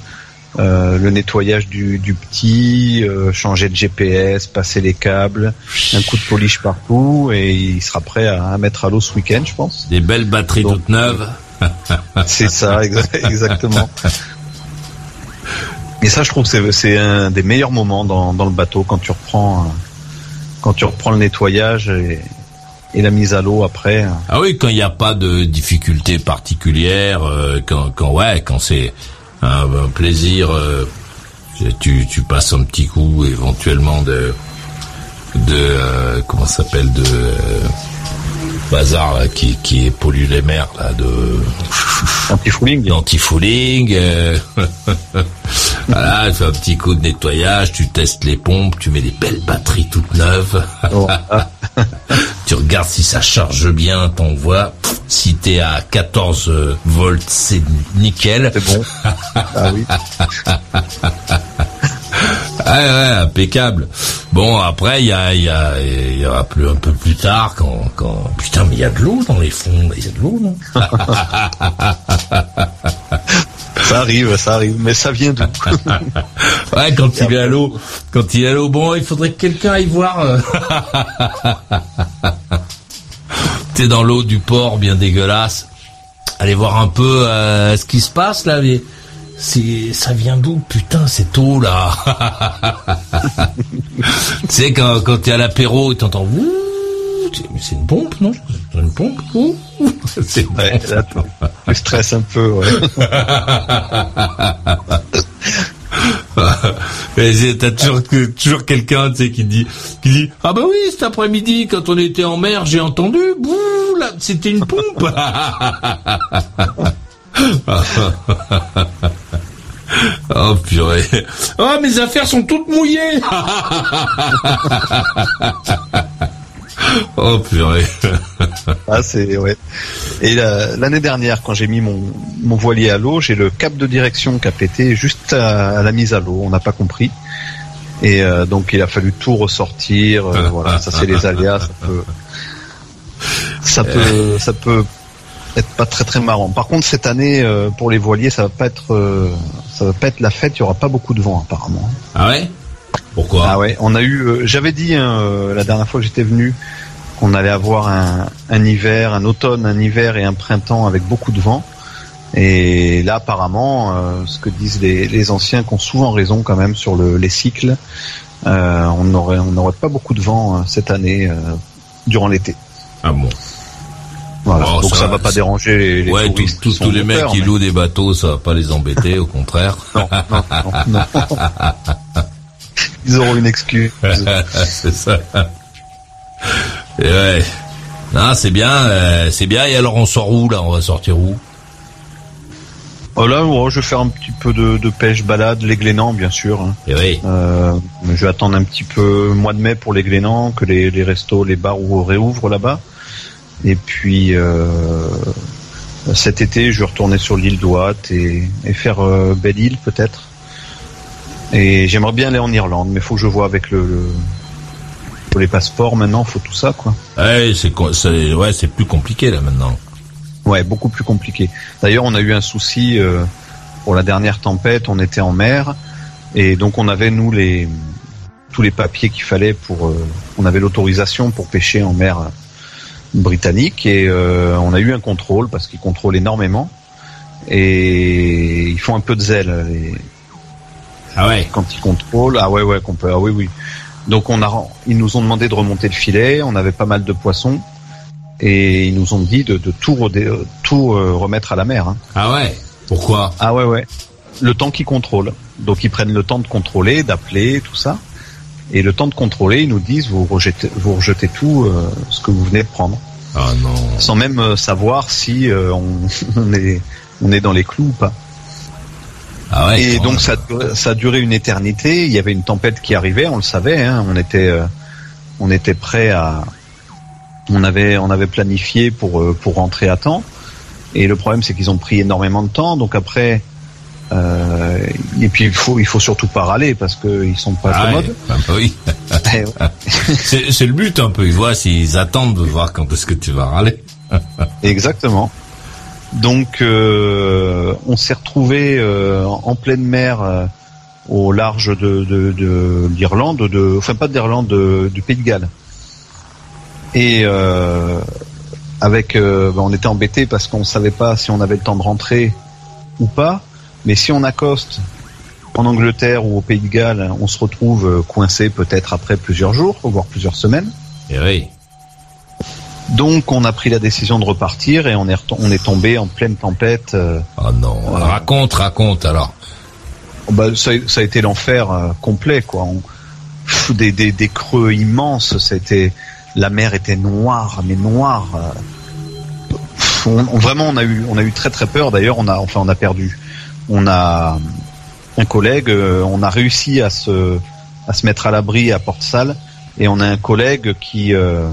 [SPEAKER 9] euh, le nettoyage du, du petit, euh, changer de GPS, passer les câbles, un coup de polish partout, et il sera prêt à, à mettre à l'eau ce week-end, je pense.
[SPEAKER 2] Des belles batteries
[SPEAKER 9] Donc,
[SPEAKER 2] toutes neuves.
[SPEAKER 9] C'est ça, exa- exactement. Et ça, je trouve que c'est- c'est un des meilleurs moments dans, dans le bateau quand tu reprends, euh, quand tu reprends le nettoyage et, et la mise à l'eau après.
[SPEAKER 2] Ah oui, quand il n'y a pas de difficulté particulière, euh, quand, quand ouais, quand c'est un, plaisir, euh, tu, tu passes un petit coup éventuellement de de euh, comment s'appelle de euh, bazar là, qui qui pollue les mers là de
[SPEAKER 9] Anti-fouling.
[SPEAKER 2] Anti-fouling. euh, voilà, tu fais un petit coup de nettoyage, tu testes les pompes, tu mets des belles batteries toutes neuves. tu regardes si ça charge bien, t'envoies. Si t'es à 14 volts, c'est nickel.
[SPEAKER 9] C'est bon. Ah oui.
[SPEAKER 2] Ouais, ouais, impeccable. Bon, après, il y a, il y a, y aura plus, un peu plus tard quand, quand, putain, mais il y a de l'eau dans les fonds, il y a de l'eau, non?
[SPEAKER 9] Ça arrive, ça arrive, mais ça vient d'où?
[SPEAKER 2] Ouais, quand il est à l'eau, quand il est à l'eau, bon, il faudrait que quelqu'un aille voir. euh. T'es dans l'eau du port, bien dégueulasse. Allez voir un peu euh, ce qui se passe là. Mais c'est, ça vient d'où Putain, cette eau là. tu sais quand quand t'es à l'apéro et t'entends. Tu- Mais c'est une pompe, non? C'est une pompe. Ouh. C'est
[SPEAKER 9] là, tu stresses un peu, ouais.
[SPEAKER 2] C'est- T'as toujours, toujours quelqu'un, tu sais, qui dit, qui dit, ah bah oui, cet après-midi, quand on était en mer, j'ai entendu, bouh, là, c'était une pompe. Oh purée. Oh, mes affaires sont toutes mouillées. oh purée.
[SPEAKER 9] Ah, c'est ouais. Et la- l'année dernière, quand j'ai mis mon, voilier à l'eau, j'ai le cap de direction qui a pété juste à, la mise à l'eau. On n'a pas compris. Et euh, donc il a fallu tout ressortir. euh, voilà, ça c'est les peut, ça peut, ça peut pas très très marrant. Par contre, cette année euh, pour les voiliers, ça va pas être, euh, ça va pas être la fête. Il y aura pas beaucoup de vent apparemment.
[SPEAKER 2] Ah ouais? Pourquoi?
[SPEAKER 9] Ah ouais, on a eu. euh, J'avais dit hein, la dernière fois que j'étais venu qu'on allait avoir un, un hiver, un automne, un hiver et un printemps avec beaucoup de vent. Et là, apparemment, ce que disent les, les anciens, qui ont souvent raison quand même sur le, les cycles, on n'aurait on pas beaucoup de vent cette année durant l'été.
[SPEAKER 2] Ah bon?
[SPEAKER 9] Voilà.
[SPEAKER 2] Oh,
[SPEAKER 9] Donc ça, va pas déranger les, les
[SPEAKER 2] Ouais, tous-
[SPEAKER 9] touristes.
[SPEAKER 2] tous, les mecs qui
[SPEAKER 9] mais-
[SPEAKER 2] louent des bateaux, ça va pas les embêter, au contraire.
[SPEAKER 9] Non, non, non, non. Ils auront une excuse.
[SPEAKER 2] c'est ça. Et ouais. Non, c'est bien, euh, c'est bien. Et alors, on sort où là? On va sortir où?
[SPEAKER 9] Oh là, je vais faire un petit peu de, de pêche balade, les Glénans, bien sûr. hein.
[SPEAKER 2] Et oui.
[SPEAKER 9] Euh, je vais attendre un petit peu mois de mai pour les Glénans, que les, les restos, les bars ou- réouvrent là-bas. Et puis euh, cet été, je vais retourner sur l'île d'Ouate et, et faire euh, Belle-Île peut-être. Et j'aimerais bien aller en Irlande, mais faut que je vois avec le, le les passeports maintenant, faut tout ça quoi.
[SPEAKER 2] Ouais, c'est ouais, c'est plus compliqué là maintenant.
[SPEAKER 9] Ouais, beaucoup plus compliqué. D'ailleurs, on a eu un souci euh, pour la dernière tempête. On était en mer et donc on avait nous les tous les papiers qu'il fallait pour. euh, on avait l'autorisation pour pêcher en mer britannique et euh, on a eu un contrôle parce qu'ils contrôlent énormément et ils font un peu de zèle. les-
[SPEAKER 2] Ah ouais.
[SPEAKER 9] Quand ils contrôlent, ah ouais ouais qu'on peut. Ah oui oui. Donc on a, ils nous ont demandé de remonter le filet. On avait pas mal de poissons et ils nous ont dit de, de tout, redé- tout euh, remettre à la mer. hein.
[SPEAKER 2] Ah ouais. Pourquoi?
[SPEAKER 9] Ah ouais ouais. Le temps qu'ils contrôlent. Donc ils prennent le temps de contrôler, d'appeler, tout ça. Et le temps de contrôler, ils nous disent vous rejetez, vous rejetez tout euh, ce que vous venez de prendre,
[SPEAKER 2] Ah non.
[SPEAKER 9] sans même euh, savoir si euh, on, on est on est dans les clous ou pas.
[SPEAKER 2] Ah ouais.
[SPEAKER 9] Et donc ça, a duré- ça a duré une éternité. Il y avait une tempête qui arrivait, on le savait. hein. on était, euh, on était prêt à, on avait, on avait planifié pour euh, pour rentrer à temps. Et le problème, c'est qu'ils ont pris énormément de temps. Donc après, euh, et puis il faut, il faut surtout pas râler parce qu'ils sont pas
[SPEAKER 2] Ah ouais.
[SPEAKER 9] commodes.
[SPEAKER 2] Bah oui.
[SPEAKER 9] Eh ouais.
[SPEAKER 2] c'est le but un peu. Ils voient s'ils attendent de voir quand est-ce que tu vas râler.
[SPEAKER 9] Exactement. Donc euh, on s'est retrouvé euh, en pleine mer euh, au large de, de, de l'Irlande, de, enfin pas d'Irlande, de- du Pays de Galles. Et euh, avec, euh, ben, on était embêté parce qu'on savait pas si on avait le temps de rentrer ou pas. Mais si on accoste en Angleterre ou au Pays de Galles, on se retrouve euh, coincé peut-être après plusieurs jours, voire plusieurs semaines.
[SPEAKER 2] Et oui.
[SPEAKER 9] Donc on a pris la décision de repartir et on est on est tombé en pleine tempête.
[SPEAKER 2] oh non, raconte, raconte alors.
[SPEAKER 9] Bah, ça, ça a été l'enfer complet quoi. On, des, des, des, creux immenses, c'était la mer était noire, mais noire. On, vraiment, on a eu, on a eu très très peur. D'ailleurs, on a, enfin, on a perdu. On a un collègue, on a réussi à se, à se mettre à l'abri à Porte-Salle, et on a un collègue qui, euh,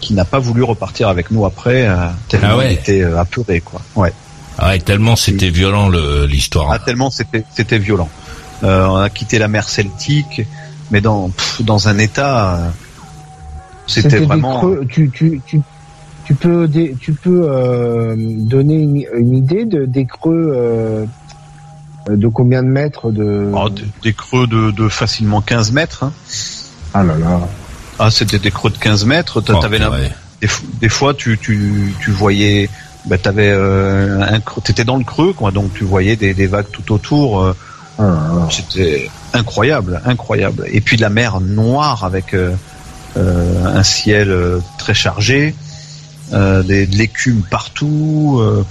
[SPEAKER 9] qui n'a pas voulu repartir avec nous après, euh, tellement
[SPEAKER 2] ah
[SPEAKER 9] il était euh, apeuré, quoi. Ouais.
[SPEAKER 2] Ah ouais, tellement c'était violent l'histoire.
[SPEAKER 9] Ah, tellement c'était c'était violent. on a quitté la mer Celtique, mais dans dans un état, c'était vraiment.
[SPEAKER 4] Creux, tu, tu, tu, tu peux tu peux euh, donner une, une, idée de des creux euh, de combien de mètres de
[SPEAKER 9] oh, des, des, creux de, de, facilement 15 mètres. Hein.
[SPEAKER 4] Ah là là.
[SPEAKER 9] Ah c'était des creux de 15 mètres. Oh, avais ouais. des, des, fois tu tu tu voyais bah, t'avais euh, un t'étais dans le creux quoi donc tu voyais des, des vagues tout autour. Euh,
[SPEAKER 4] ah,
[SPEAKER 9] c'était incroyable incroyable et puis de la mer noire avec euh, euh, un ciel très chargé, euh, des, de l'écume partout. Euh,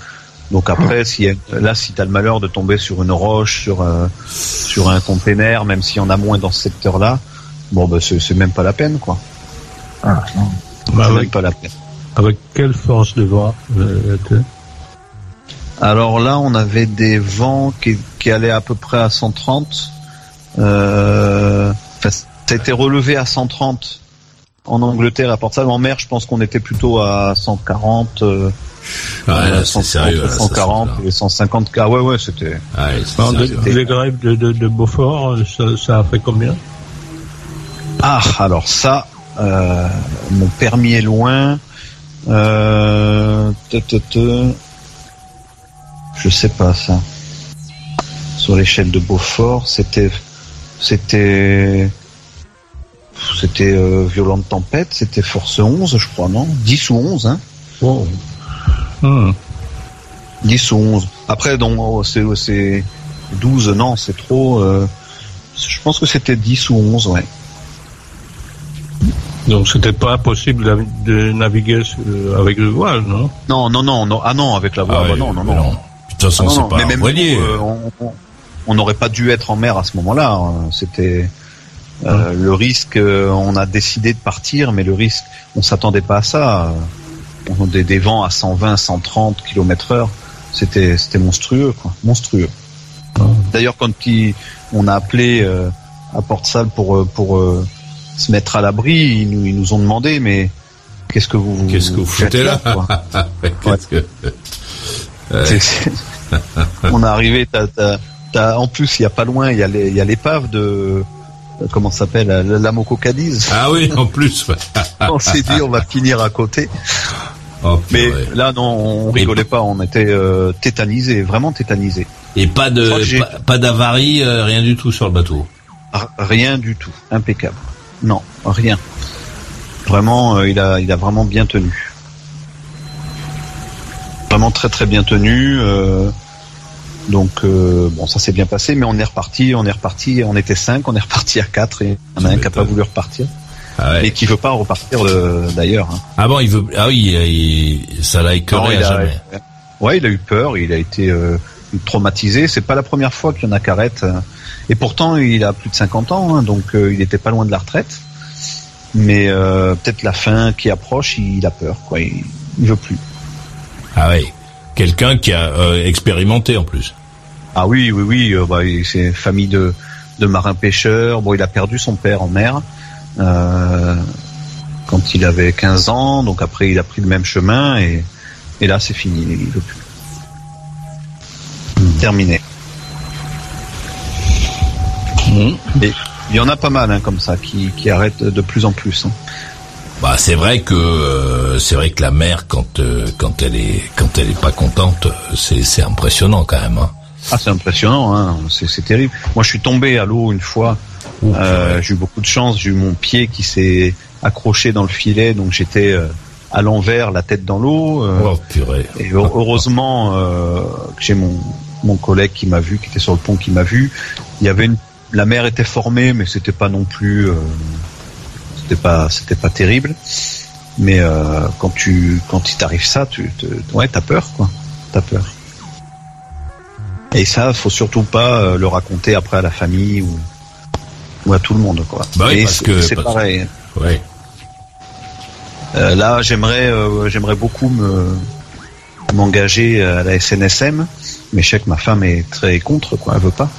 [SPEAKER 9] donc après, si là, si tu as le malheur de tomber sur une roche, sur sur un container, même s'il y en a moins dans ce secteur-là, bon, bah, c'est même pas la peine, quoi.
[SPEAKER 4] Ah,
[SPEAKER 3] bah, avec, pas la peine. Avec quelle force de vent
[SPEAKER 9] Alors là, on avait des vents qui, qui allaient à peu près à 130. Euh, ça a été relevé à 130 en Angleterre à Port-Salut. En mer, je pense qu'on était plutôt à 140. Euh,
[SPEAKER 2] ah, là, 140, sérieux, là,
[SPEAKER 9] 140 et 150 k. Ouais, ouais, c'était.
[SPEAKER 2] Ah,
[SPEAKER 3] les grèves de, de, de Beaufort, ça, ça, a fait combien?
[SPEAKER 9] Ah, alors ça, euh, mon permis est loin. Euh, te, te, te, je sais pas ça. Sur l'échelle de Beaufort, c'était, c'était c'était euh, Violente Tempête, c'était Force 11, je crois, non? 10 ou 11, hein?
[SPEAKER 3] Oh.
[SPEAKER 9] 10 ou 11. Après, donc, oh, c'est 12, non, c'est trop. Euh, je pense que c'était 10 ou 11, ouais.
[SPEAKER 3] Donc c'était pas possible de naviguer avec le voile, non?
[SPEAKER 9] Non, non, non, non. Ah non, avec la voile,
[SPEAKER 2] ah
[SPEAKER 9] bah non, non, non.
[SPEAKER 2] non. De toute façon,
[SPEAKER 9] ah,
[SPEAKER 2] c'est pas
[SPEAKER 9] mais même
[SPEAKER 2] voilier.
[SPEAKER 9] Nous, euh, on n'aurait pas dû être en mer à ce moment-là. Hein. C'était euh, le risque, euh, on a décidé de partir, mais le risque, on s'attendait pas à ça. On des, des vents à 120, 130 km heure, c'était c'était monstrueux, quoi, monstrueux. D'ailleurs, quand on a appelé euh, à Porte-Salle pour pour se mettre à l'abri, ils nous, ils nous ont demandé, mais qu'est-ce que vous
[SPEAKER 2] qu'est-ce que vous foutez là,
[SPEAKER 9] que... On est arrivé, en plus il y a pas loin, il y a l'épave de comment s'appelle la, Moco Cadiz.
[SPEAKER 2] Ah oui, en plus.
[SPEAKER 9] on s'est dit on va finir à côté.
[SPEAKER 2] Oh,
[SPEAKER 9] Mais là non, on rigolait pas, on était euh, tétanisé, vraiment tétanisé.
[SPEAKER 2] Et pas de pas, pas d'avarie, euh, rien du tout sur le bateau.
[SPEAKER 9] Rien du tout, impeccable. Non, rien. Vraiment, euh, il a il a vraiment bien tenu. Vraiment très très bien tenu. Euh, donc euh, bon, ça s'est bien passé, mais on est reparti, on est reparti, on était cinq, on est reparti à quatre et il y en a un qui n'a pas voulu repartir.
[SPEAKER 2] Ah ouais.
[SPEAKER 9] Et qui veut pas repartir d'ailleurs. Hein.
[SPEAKER 2] Ah bon, il veut. Ah oui, il, ça l'a écœuré à jamais.
[SPEAKER 9] Ouais, il a eu peur, il a été euh, traumatisé. C'est pas la première fois qu'il y en a qui arrêtent. Et pourtant, il a plus de 50 ans, hein, donc euh, il était pas loin de la retraite. Mais euh, peut-être la fin qui approche, il, a peur, quoi. Il, il veut plus.
[SPEAKER 2] Ah oui. Quelqu'un qui a euh, expérimenté en plus.
[SPEAKER 9] Ah oui, oui, oui. Euh, bah, c'est famille de, de marins pêcheurs. Bon, il a perdu son père en mer euh, quand il avait 15 ans. Donc après, il a pris le même chemin et, et là, c'est fini. Il veut plus. Terminé.
[SPEAKER 2] Mmh.
[SPEAKER 9] Et il y en a pas mal hein, comme ça qui, qui arrêtent de plus en plus. Hein.
[SPEAKER 2] Bah c'est vrai que euh, c'est vrai que la mère quand euh, quand elle est quand elle est pas contente c'est c'est impressionnant quand même. Hein.
[SPEAKER 9] Ah c'est impressionnant hein c'est c'est terrible. Moi je suis tombé à l'eau une fois. Euh, j'ai eu beaucoup de chance j'ai eu mon pied qui s'est accroché dans le filet donc j'étais euh, à l'envers la tête dans l'eau.
[SPEAKER 2] oh purée.
[SPEAKER 9] Et heureusement que j'ai mon mon collègue qui m'a vu qui était sur le pont qui m'a vu. Il y avait une la mer était formée mais c'était pas non plus c'était pas c'était pas terrible Mais euh, quand tu quand il t'arrive ça, tu te, ouais, t'as peur quoi. T'as peur. Et ça, faut surtout pas euh, le raconter après à la famille ou, ou à tout le monde quoi.
[SPEAKER 2] Bah oui, parce
[SPEAKER 9] c'est-
[SPEAKER 2] que-
[SPEAKER 9] c'est
[SPEAKER 2] parce-
[SPEAKER 9] pareil.
[SPEAKER 2] Ouais.
[SPEAKER 9] Euh, là, j'aimerais euh, j'aimerais beaucoup me m'engager à la SNSM, mais je sais que ma femme est très contre quoi, elle veut pas.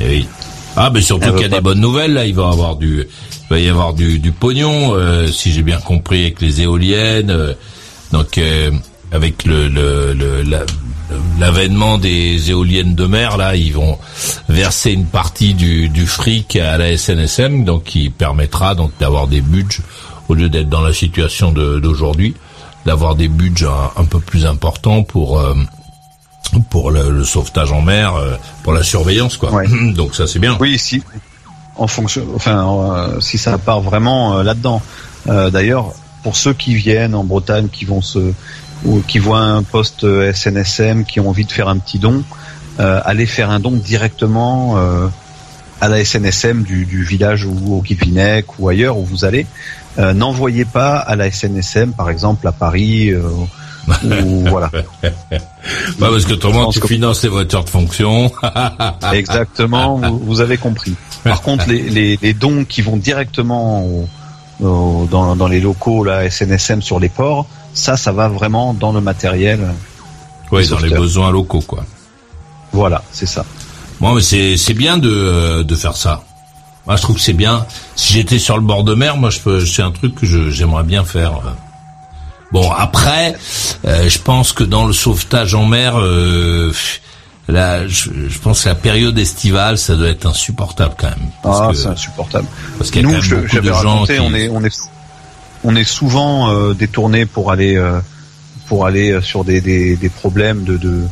[SPEAKER 2] Et oui. Ah, mais surtout qu'il y a
[SPEAKER 9] pas.
[SPEAKER 2] des bonnes nouvelles là. Il va y avoir du, il va y avoir du, du pognon, euh, si j'ai bien compris, avec les éoliennes. euh, donc euh, avec le le- le- la- l'avènement des éoliennes de mer là, ils vont verser une partie du, du fric à la SNSM, donc qui permettra donc d'avoir des budgets au lieu d'être dans la situation de- d'aujourd'hui, d'avoir des budgets un, un peu plus importants pour euh, pour le, le sauvetage en mer, euh, pour la surveillance, quoi. Donc ça c'est bien.
[SPEAKER 9] Oui, si en fonction, enfin, euh, si ça part vraiment euh, là-dedans. Euh, D'ailleurs, pour ceux qui viennent en Bretagne, qui vont se ou qui voient un poste SNSM, qui ont envie de faire un petit don, allez faire un don directement à la SNSM du, du village ou au Guivinec ou ailleurs où vous allez. N'envoyez pas à la SNSM, par exemple à Paris. Euh, ou voilà.
[SPEAKER 2] Bah parce que autrement tu finances les voitures de fonction.
[SPEAKER 9] Exactement, vous, vous avez compris. Par contre, les, les, les dons qui vont directement au- au- dans, dans les locaux, là, SNSM sur les ports, ça, ça va vraiment dans le matériel. Des
[SPEAKER 2] dans les besoins locaux, quoi.
[SPEAKER 9] Voilà, c'est ça.
[SPEAKER 2] Bon, mais c'est bien de euh, de faire ça. Moi, je trouve que c'est bien. Si j'étais sur le bord de mer, moi, je c'est un truc que j'aimerais bien faire. Bon, après, euh, je pense que dans le sauvetage en mer, euh, là, je, je pense que la période estivale, ça doit être insupportable quand même. Parce
[SPEAKER 9] Ah, c'est insupportable.
[SPEAKER 2] Parce qu'il y a
[SPEAKER 9] Nous,
[SPEAKER 2] quand même
[SPEAKER 9] je-
[SPEAKER 2] beaucoup
[SPEAKER 9] j'avais
[SPEAKER 2] de gens
[SPEAKER 9] raconté,
[SPEAKER 2] qui...
[SPEAKER 9] on est, on est, on est souvent euh, détourné pour aller, euh, pour aller euh, sur des, des, des problèmes de, de,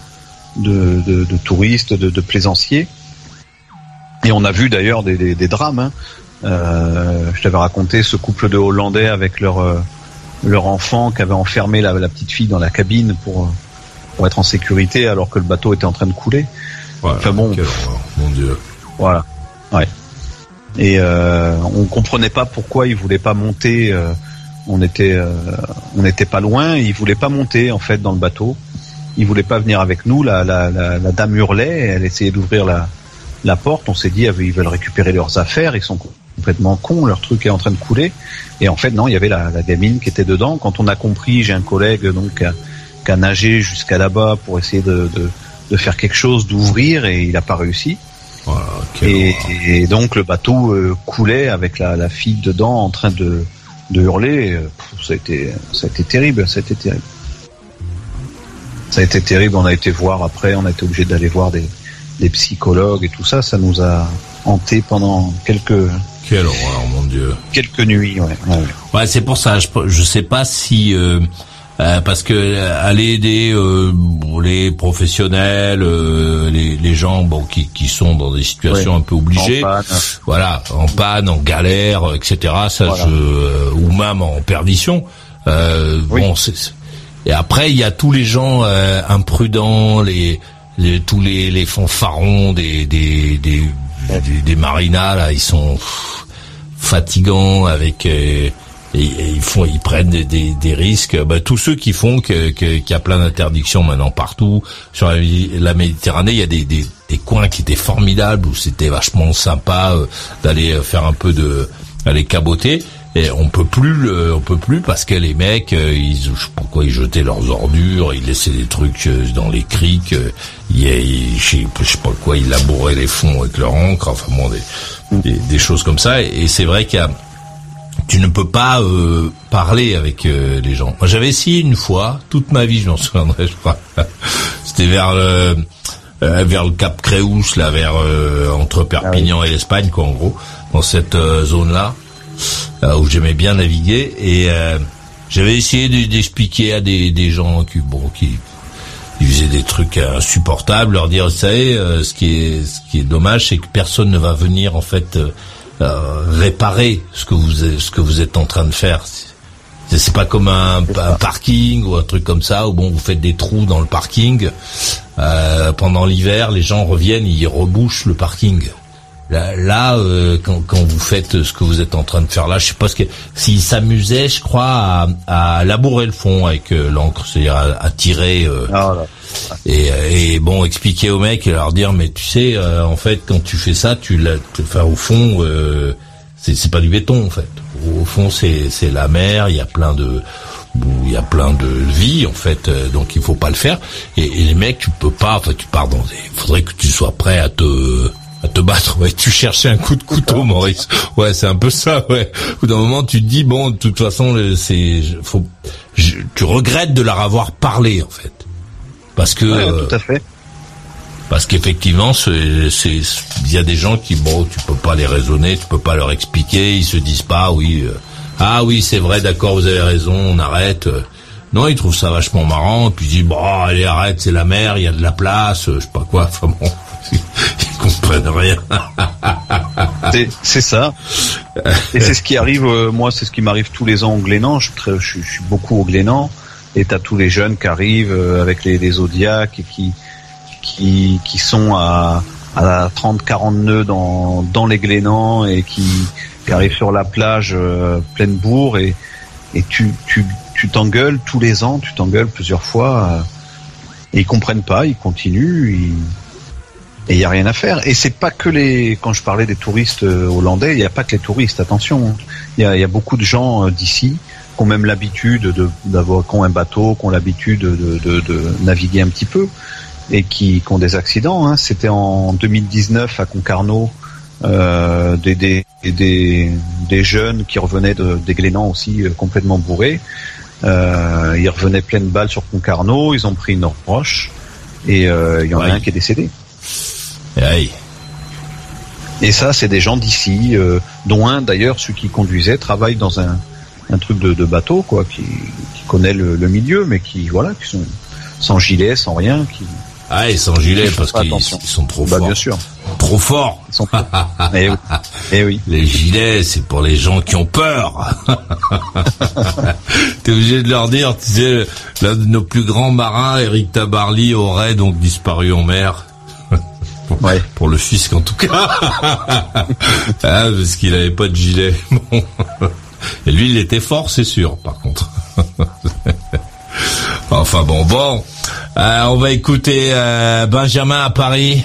[SPEAKER 9] de, de, de touristes, de, de plaisanciers. Et on a vu d'ailleurs des, des, des drames. hein. Euh, je t'avais raconté ce couple de Hollandais avec leur euh, leur enfant qui avait enfermé la, la petite fille dans la cabine pour pour être en sécurité alors que le bateau était en train de couler.
[SPEAKER 2] Voilà,
[SPEAKER 9] enfin bon,
[SPEAKER 2] horreur, mon Dieu.
[SPEAKER 9] voilà. Ouais. Et euh, on comprenait pas pourquoi ils voulaient pas monter. euh, on était, euh, on n'était pas loin. Ils voulaient pas monter en fait dans le bateau. Ils voulaient pas venir avec nous. La, la, la, la dame hurlait. Elle essayait d'ouvrir la, la porte. On s'est dit, ah, ils veulent récupérer leurs affaires. Ils sont complètement cons. Leur truc est en train de couler. Et en fait, non, il y avait la, la gamine qui était dedans. Quand on a compris, j'ai un collègue donc qui a, qui a nagé jusqu'à là-bas pour essayer de, de, de faire quelque chose, d'ouvrir, et il n'a pas réussi. et, et donc le bateau euh, coulait avec la, la fille dedans en train de, de hurler. Euh, pff, Ça a été, ça a été terrible. Ça a été terrible. Ça a été terrible. On a été voir après. On a été obligé d'aller voir des, des psychologues et tout ça. Ça nous a hanté pendant quelques
[SPEAKER 2] Quelle horreur, mon Dieu.
[SPEAKER 9] quelques nuits. Ouais. ouais,
[SPEAKER 2] c'est pour ça. Je, je sais pas si euh, euh, parce que euh, aller aider euh, les professionnels, euh, les, les gens bon qui, qui sont dans des situations
[SPEAKER 9] Ouais.
[SPEAKER 2] un peu obligées,
[SPEAKER 9] En panne.
[SPEAKER 2] voilà, en panne, en galère, etc. Ça,
[SPEAKER 9] Voilà.
[SPEAKER 2] je euh, ou même en perdition. Euh, Bon, c'est c'est- et après il y a tous les gens euh, imprudents, les, les- tous les, les fanfarons des des des, des, des marinas là, ils sont fatigants avec euh, ils font ils prennent des, risques. Bah, tous ceux qui font que qu'il y a plein d'interdictions maintenant partout. Sur la, Méditerranée il y a des coins qui étaient formidables où c'était vachement sympa euh, d'aller euh, faire un peu de aller caboter et on peut plus le- on peut plus parce que les mecs euh, ils je sais pas quoi ils jetaient leurs ordures ils laissaient des trucs euh, dans les criques euh, ils, ils- je sais je sais pas quoi ils labouraient les fonds avec leur encre enfin bon des, des, des choses comme ça et, c'est vrai qu'il y a tu ne peux pas euh, parler avec euh, les gens. Moi, j'avais essayé une fois, toute ma vie, je m'en souviendrai, je crois. C'était vers le euh, vers le Cap Créous, là, vers euh, entre Perpignan et l'Espagne, quoi, en gros, dans cette zone-là, là où j'aimais bien naviguer. Et euh, j'avais essayé de- d'expliquer à des, des gens qui, bon, qui ils faisaient des trucs insupportables, leur dire, vous savez, euh, ce qui est ce qui est dommage, c'est que personne ne va venir en fait euh, euh, réparer ce que vous ce que vous êtes en train de faire. C'est c'est pas comme un, un parking ou un truc comme ça où bon vous faites des trous dans le parking. Euh, pendant l'hiver, les gens reviennent, ils rebouchent le parking. Là, là, euh, quand, quand vous faites ce que vous êtes en train de faire là, je sais pas ce que s'ils s'amusaient, je crois, à, à labourer le fond avec euh, l'encre, c'est-à-dire à, à tirer. euh,
[SPEAKER 9] Ah,
[SPEAKER 2] et, et bon, expliquer aux mecs et leur dire, mais tu sais, euh, en fait, quand tu fais ça, tu l'as, enfin, au fond, euh, c'est c'est pas du béton, en fait. Au fond, c'est c'est la mer. Il y a plein de il y a plein de vie en fait, euh, donc il faut pas le faire. Et, et les mecs, tu peux pas. Enfin, tu pars dans. Il faudrait que tu sois prêt à te à te battre. Ouais, tu cherchais un coup de couteau, Maurice. Ouais, c'est un peu ça. Ouais. Au bout d'un moment, tu te dis bon, de toute façon, c'est faut. je- tu regrettes de leur avoir parlé en fait, parce que.
[SPEAKER 9] Ouais,
[SPEAKER 2] euh,
[SPEAKER 9] tout à fait.
[SPEAKER 2] parce qu'effectivement, c'est, il y a des gens qui, bon, tu peux pas les raisonner, tu peux pas leur expliquer, ils se disent pas, oui, euh, ah oui, c'est vrai, d'accord, vous avez raison, on arrête. Non, ils trouvent ça vachement marrant, et puis ils disent, bon, allez, arrête, c'est la mer, il y a de la place, euh, je sais pas quoi, enfin bon, ils comprennent rien.
[SPEAKER 9] C'est- ça. Et c'est ce qui arrive, euh, moi, c'est ce qui m'arrive tous les ans au Glénan. Je, suis beaucoup au Glénan. Et t'as tous les jeunes qui arrivent euh, avec les, les Zodiacs et qui, qui, qui sont à, à 30, 40 nœuds dans, dans les Glénans et qui, qui arrivent sur la plage euh, pleine bourre et, et tu, tu, tu t'engueules tous les ans, tu t'engueules plusieurs fois. euh, et ils comprennent pas, ils continuent, et il y a rien à faire. Et c'est pas que les. Quand je parlais des touristes euh, hollandais, il n'y a pas que les touristes. Attention, il y y a beaucoup de gens euh, d'ici qui ont même l'habitude de d'avoir, qui ont un bateau, qui ont l'habitude de, de, de naviguer un petit peu et qui, qui ont des accidents. Hein. C'était en 2019 à Concarneau. Euh, des, des, des, des jeunes qui revenaient de, des Glénans aussi euh, complètement bourrés. Euh, ils revenaient pleine balle sur Concarneau, ils ont pris une roche et euh, il y en a un qui est décédé.
[SPEAKER 2] Aïe.
[SPEAKER 9] Et ça, c'est des gens d'ici, euh, dont un d'ailleurs, celui qui conduisait, travaille dans un, un truc de, de bateau, quoi, qui, qui connaît le, le milieu, mais qui, voilà, qui sont sans gilet, sans rien, qui.
[SPEAKER 2] Ah, et sans gilet, parce qu'ils sont trop
[SPEAKER 9] Bah,
[SPEAKER 2] forts.
[SPEAKER 9] bien sûr.
[SPEAKER 2] Trop forts.
[SPEAKER 9] Ils sont eh oui. Eh oui.
[SPEAKER 2] Les gilets, c'est pour les gens qui ont peur. T'es obligé de leur dire, tu sais, l'un de nos plus grands marins, Eric Tabarly, aurait donc disparu en mer. Pour,
[SPEAKER 9] Ouais.
[SPEAKER 2] pour le fisc en tout cas. ah, parce qu'il avait pas de gilet. Bon. Et lui, il était fort, c'est sûr, par contre. enfin bon, bon. Euh, on va écouter euh, Benjamin à Paris.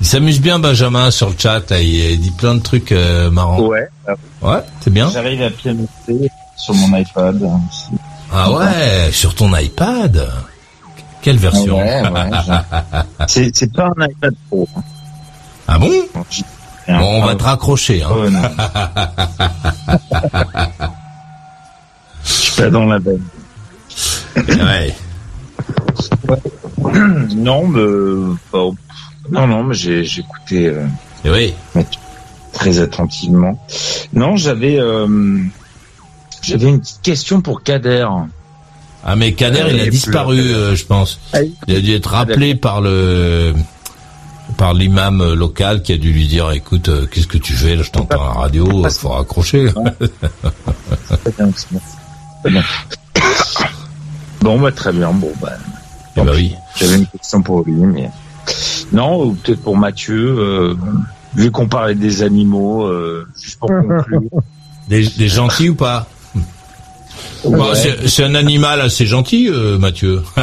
[SPEAKER 2] Il s'amuse bien, Benjamin, sur le chat. là. Il, dit plein de trucs euh, marrants.
[SPEAKER 12] Ouais.
[SPEAKER 2] Ouais, c'est bien.
[SPEAKER 12] J'arrive à pianoter sur mon iPad. aussi.
[SPEAKER 2] Ah ouais, sur ton iPad. Quelle version
[SPEAKER 12] Ouais, ouais, j'ai- c'est, pas un iPad Pro. hein.
[SPEAKER 2] Ah bon? Bon, on va te raccrocher. Hein.
[SPEAKER 12] Je suis pas dans la veine.
[SPEAKER 2] Ouais.
[SPEAKER 12] Non, mais, non, non, mais j'ai, écouté euh,
[SPEAKER 2] Et oui.
[SPEAKER 12] très attentivement. Non, j'avais, euh, j'avais une petite question pour Kader.
[SPEAKER 2] Ah mais Kader,
[SPEAKER 12] Euh,
[SPEAKER 2] il
[SPEAKER 12] il
[SPEAKER 2] a disparu, euh, je pense.
[SPEAKER 12] Ah, il-
[SPEAKER 2] Il a dû être rappelé par le par l'imam euh, local qui a dû lui dire écoute euh, qu'est-ce que tu fais là? Je t'entends à la radio euh, faut raccrocher
[SPEAKER 12] Très bien, c'est bon. Très bien. Bon, bah, très bien. Bon, bah,
[SPEAKER 2] Eh ben oui
[SPEAKER 12] j'avais une question pour lui, mais non, ou peut-être pour Mathieu. Euh, vu qu'on parlait des animaux, euh, juste pour conclure.
[SPEAKER 2] des, des gentils ou pas? Bah, c'est- c'est un animal assez gentil euh, Mathieu
[SPEAKER 12] il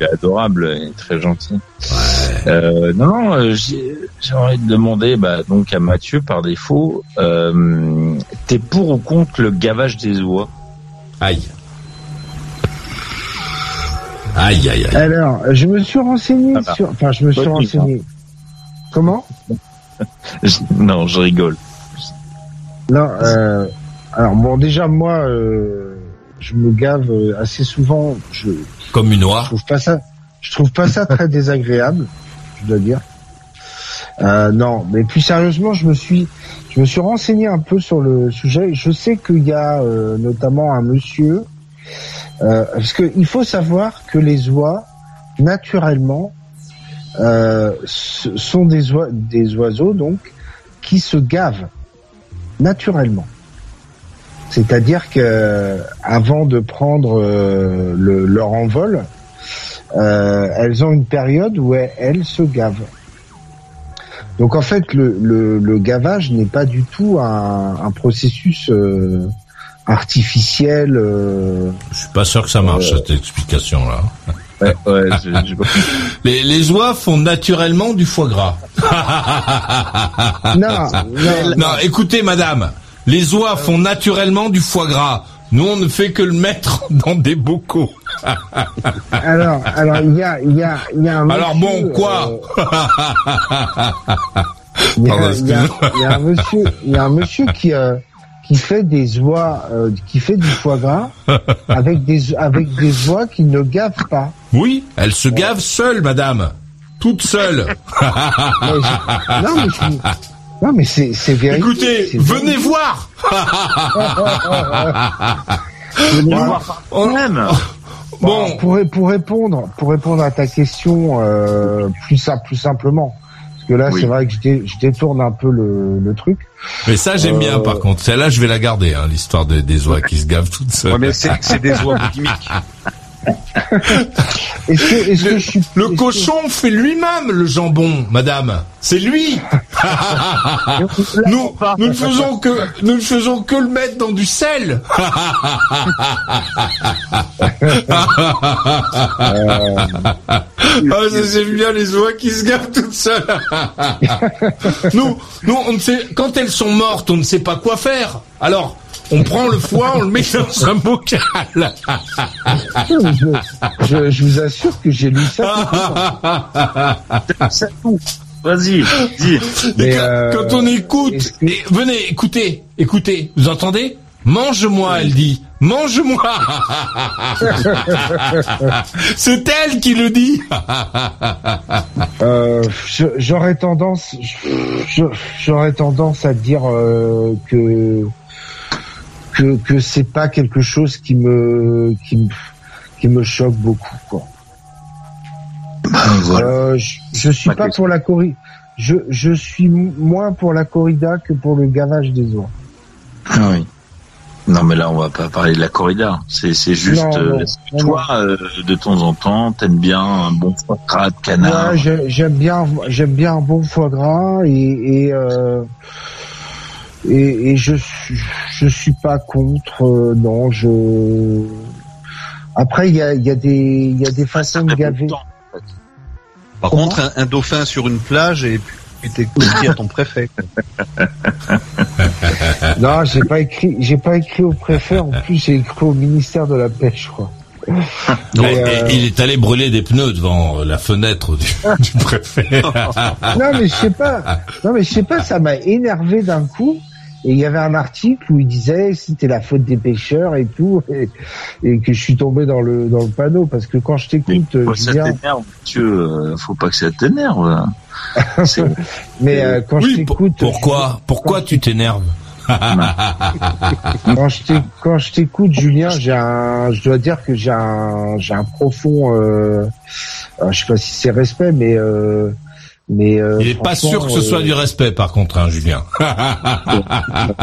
[SPEAKER 12] est adorable, il est très gentil. Euh, non, non, euh, j'ai j'ai envie de demander bah, donc à Mathieu par défaut, euh, t'es pour ou contre le gavage des oies?
[SPEAKER 2] Aïe aïe aïe aïe
[SPEAKER 4] Alors, je me suis renseigné
[SPEAKER 12] Ah bah.
[SPEAKER 4] sur. Enfin, je me suis renseigné. Comment?
[SPEAKER 12] Je- Non, je rigole.
[SPEAKER 4] Non, euh, alors bon, déjà moi, euh, je me gave euh, assez souvent. Je,
[SPEAKER 2] comme une
[SPEAKER 4] je
[SPEAKER 2] oie
[SPEAKER 4] trouve pas ça, je trouve pas ça très désagréable, je dois dire. Euh, non, mais plus sérieusement, je me suis, je me suis renseigné un peu sur le sujet. Je sais qu'il y a euh, notamment un monsieur, euh, parce que il faut savoir que les oies, naturellement, euh, sont des, oi- des oiseaux donc qui se gavent naturellement. C'est-à-dire que avant de prendre euh, le- leur envol, euh, elles ont une période où elles, elles se gavent. Donc en fait, le, le, le gavage n'est pas du tout un, un processus euh, artificiel. Euh,
[SPEAKER 2] Je suis pas sûr que ça marche
[SPEAKER 4] Euh.
[SPEAKER 2] cette explication là.
[SPEAKER 12] Ouais, ouais, je- je-
[SPEAKER 2] Les, les oies font naturellement du foie gras.
[SPEAKER 4] non, non,
[SPEAKER 2] Non, écoutez, madame, les oies font naturellement du foie gras. Nous, on ne fait que le mettre dans des bocaux.
[SPEAKER 4] Alors, alors il y a, il y a, il y a un.
[SPEAKER 2] Alors
[SPEAKER 4] monsieur,
[SPEAKER 2] bon, quoi
[SPEAKER 4] euh, Il y, a- un monsieur, il y a un monsieur qui euh, qui fait des oies, euh, qui fait du foie gras avec des avec des oies qui ne gavent pas.
[SPEAKER 2] Oui, elle se gave seule, madame. Toute seule.
[SPEAKER 4] Mais je- non mais je- non mais c'est c'est véridique.
[SPEAKER 2] Écoutez, venez
[SPEAKER 4] véridique.
[SPEAKER 2] voir.
[SPEAKER 4] Venez
[SPEAKER 2] On-
[SPEAKER 4] voir.
[SPEAKER 2] on-
[SPEAKER 4] Bon, pour, ré- pour répondre, pour répondre à ta question euh, plus simple, plus simplement, parce que là
[SPEAKER 2] Oui.
[SPEAKER 4] c'est vrai que je, dé- je détourne un peu le, le truc.
[SPEAKER 2] Mais ça, j'aime bien,
[SPEAKER 4] Euh,
[SPEAKER 2] par contre. Celle-là, je vais la garder, hein, l'histoire des, des oies qui se gavent toutes seules.
[SPEAKER 9] Ouais, mais c'est c'est des oies boulimiques.
[SPEAKER 4] Que, que suis
[SPEAKER 2] Le cochon fait lui-même le jambon, madame. C'est lui. nous, nous ne faisons que, nous ne faisons que le mettre dans du sel. Ah, j'aime bien les oies qui se gavent toutes seules. nous, nous, on ne sait, quand elles sont mortes, on ne sait pas quoi faire. Alors, on prend le foie, on le met dans un bocal.
[SPEAKER 4] je, je, je vous assure que j'ai lu ça.
[SPEAKER 12] Vas-y, dis.
[SPEAKER 2] Quand,
[SPEAKER 4] euh,
[SPEAKER 2] quand on écoute, et venez, écoutez, écoutez, vous entendez? Mange-moi, elle dit. Mange-moi. C'est elle qui le dit.
[SPEAKER 4] Euh, j'aurais tendance, j'aurais tendance à dire euh, que que que c'est pas quelque chose qui me qui me qui me choque beaucoup quoi. Euh, je, je suis pas pour la corrida. Je je suis moins pour la corrida que pour le gavage des oies.
[SPEAKER 12] Ah oui. Non, mais là, on va pas parler de la corrida. C'est, c'est juste,
[SPEAKER 4] Non,
[SPEAKER 12] euh,
[SPEAKER 4] non, non,
[SPEAKER 12] toi, euh, de temps en temps, t'aimes bien un bon foie gras de canard
[SPEAKER 4] Ouais, j'ai- j'aime bien, j'aime bien un bon foie gras et et euh, et, et je suis, je suis pas contre. euh, non, je. Après, il y a, il y a des, il y a des façons de gaver.
[SPEAKER 9] Par contre, un, un dauphin sur une plage et puis t'es à ton préfet.
[SPEAKER 4] Non, j'ai pas écrit, j'ai pas écrit au préfet. En plus, j'ai écrit au ministère de la pêche, je crois.
[SPEAKER 2] Non,
[SPEAKER 4] Mais,
[SPEAKER 2] et-
[SPEAKER 4] euh,
[SPEAKER 2] Il est allé brûler des pneus devant la fenêtre du, du préfet.
[SPEAKER 4] non mais je sais pas. Non mais je sais pas, ça m'a énervé d'un coup. Et il y avait un article où il disait c'était la faute des pêcheurs et tout, et, et que je suis tombé dans le dans le panneau parce que quand je t'écoute,
[SPEAKER 12] Faut ça
[SPEAKER 4] Julien,
[SPEAKER 12] t'énerve, Mathieu. euh, Faut pas que ça t'énerve.
[SPEAKER 4] Mais euh, quand je
[SPEAKER 2] Oui,
[SPEAKER 4] t'écoute,
[SPEAKER 2] pourquoi? Pourquoi tu t'énerves?
[SPEAKER 4] Quand je t'éc- quand je t'écoute, Julien, j'ai un, je dois dire que j'ai un, j'ai un profond, euh, je sais pas si c'est respect, mais euh, mais euh,
[SPEAKER 2] Il est pas sûr que ce soit
[SPEAKER 4] euh,
[SPEAKER 2] du respect, par contre, hein, Julien.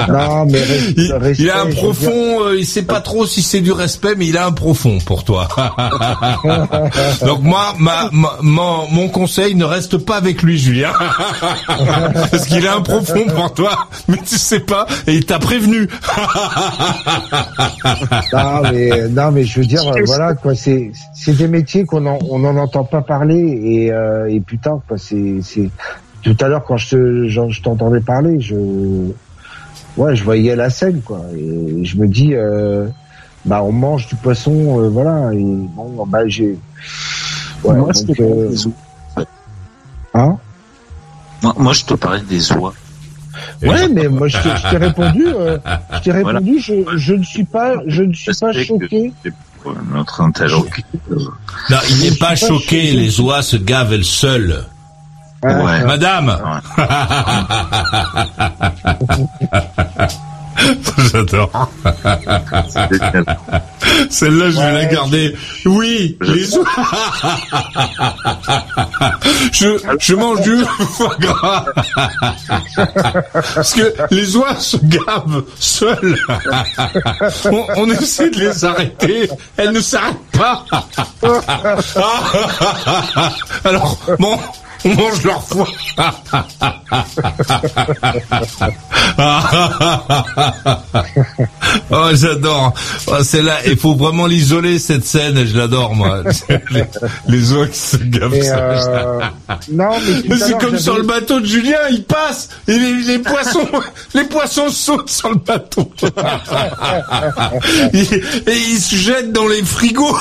[SPEAKER 4] Non, mais
[SPEAKER 2] il,
[SPEAKER 4] respect,
[SPEAKER 2] il a un
[SPEAKER 4] veux dire-
[SPEAKER 2] profond, euh, il sait pas trop si c'est du respect, mais il a un profond pour toi. Donc moi, ma, ma- mon, mon conseil, ne reste pas avec lui, Julien, parce qu'il a un profond pour toi, mais tu sais pas, et il t'a prévenu.
[SPEAKER 4] non mais non mais je veux dire euh, voilà quoi c'est c'est des métiers qu'on en, on en entend pas parler et et putain quoi c'est c'est tout à l'heure quand je te j'en- je t'entendais parler je ouais je voyais la scène quoi et je me dis euh, bah on mange du poisson euh, voilà et bon bah j'ai ouais,
[SPEAKER 12] Moi,
[SPEAKER 4] donc,
[SPEAKER 12] je te parlais
[SPEAKER 4] euh,
[SPEAKER 12] des oies.
[SPEAKER 4] hein?
[SPEAKER 12] Moi, moi, je te parlais des oies.
[SPEAKER 4] ouais mais moi je t'ai je t'ai répondu euh, je t'ai
[SPEAKER 12] Voilà.
[SPEAKER 4] répondu je, je ne suis pas je ne suis pas choqué
[SPEAKER 12] Notre interlocuteur.
[SPEAKER 2] Non, il n'est pas
[SPEAKER 4] pas
[SPEAKER 2] choqué,
[SPEAKER 4] choqué.
[SPEAKER 2] les oies se gavent elles seules.
[SPEAKER 12] Ouais.
[SPEAKER 2] Madame J'adore. Celle-là, je vais la garder. Oui, les oies. je, je mange du foie gras. Parce que les oies se gavent seules. On, on essaie de les arrêter. Elles ne s'arrêtent pas. Alors, bon, on mange leur foie. oh, j'adore. Oh, c'est là, il faut vraiment l'isoler cette scène. Je l'adore moi. les, les oies qui se gavent. Ça.
[SPEAKER 4] euh, non, mais
[SPEAKER 2] c'est comme sur le bateau de Julien, il passe et les, les poissons, les poissons sautent sur le bateau et, et ils se jettent dans les frigos.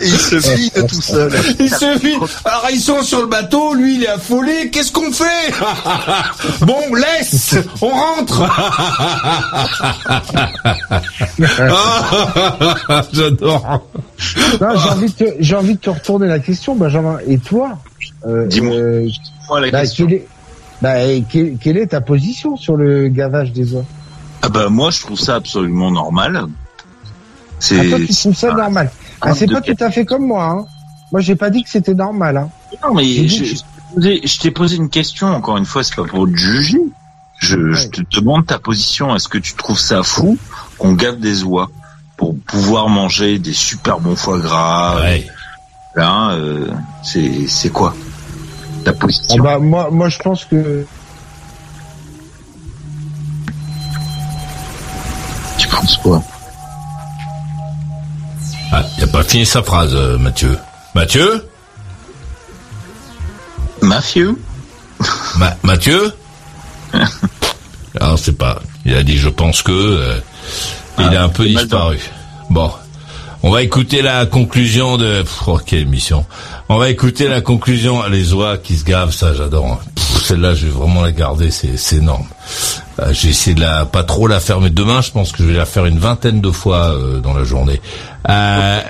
[SPEAKER 9] Et il se vide tout seul.
[SPEAKER 2] Ils se vident. Alors ils sont sur le bateau, lui il est affolé. Qu'est-ce qu'on fait Bon, laisse, on rentre. Ah, J'adore.
[SPEAKER 4] Non, j'ai envie, de envie de te retourner la question, Benjamin. Et toi euh,
[SPEAKER 11] Dis-moi.
[SPEAKER 4] euh, bah,
[SPEAKER 11] question.
[SPEAKER 4] quelle, est, bah, quelle, quelle est ta position sur le gavage des oies
[SPEAKER 11] Ah bah moi je trouve ça absolument normal.
[SPEAKER 4] ah,
[SPEAKER 11] C'est
[SPEAKER 4] Toi, tu trouves ça normal ah, C'est pas tout à fait comme moi. Hein. Moi, j'ai pas dit que c'était normal. Hein.
[SPEAKER 11] non mais je, t'ai posé- je t'ai posé une question encore une fois c'est pas pour te juger. Je, je te demande ta position. Est-ce que tu trouves ça fou qu'on gave des oies pour pouvoir manger des super bons foie gras
[SPEAKER 2] Ouais.
[SPEAKER 11] Là, euh, c'est c'est quoi ta
[SPEAKER 4] Ah,
[SPEAKER 11] position
[SPEAKER 4] bah, moi, moi, je pense que
[SPEAKER 11] Tu penses quoi?
[SPEAKER 2] Ah, il a pas fini sa phrase, euh, Mathieu. Mathieu Ma- Mathieu Alors, c'est pas. Il a dit, je pense que. euh, il
[SPEAKER 11] Ah,
[SPEAKER 2] a un peu disparu. Bon. On va écouter la conclusion de. Oh, quelle émission. On va écouter la conclusion. Les oies qui se gavent, ça, j'adore. hein. Celle-là, je vais vraiment la garder. C'est, énorme. Euh, j'ai essayé de la, pas trop la faire, mais demain, je pense que je vais la faire une vingtaine de fois euh, dans la journée. Euh,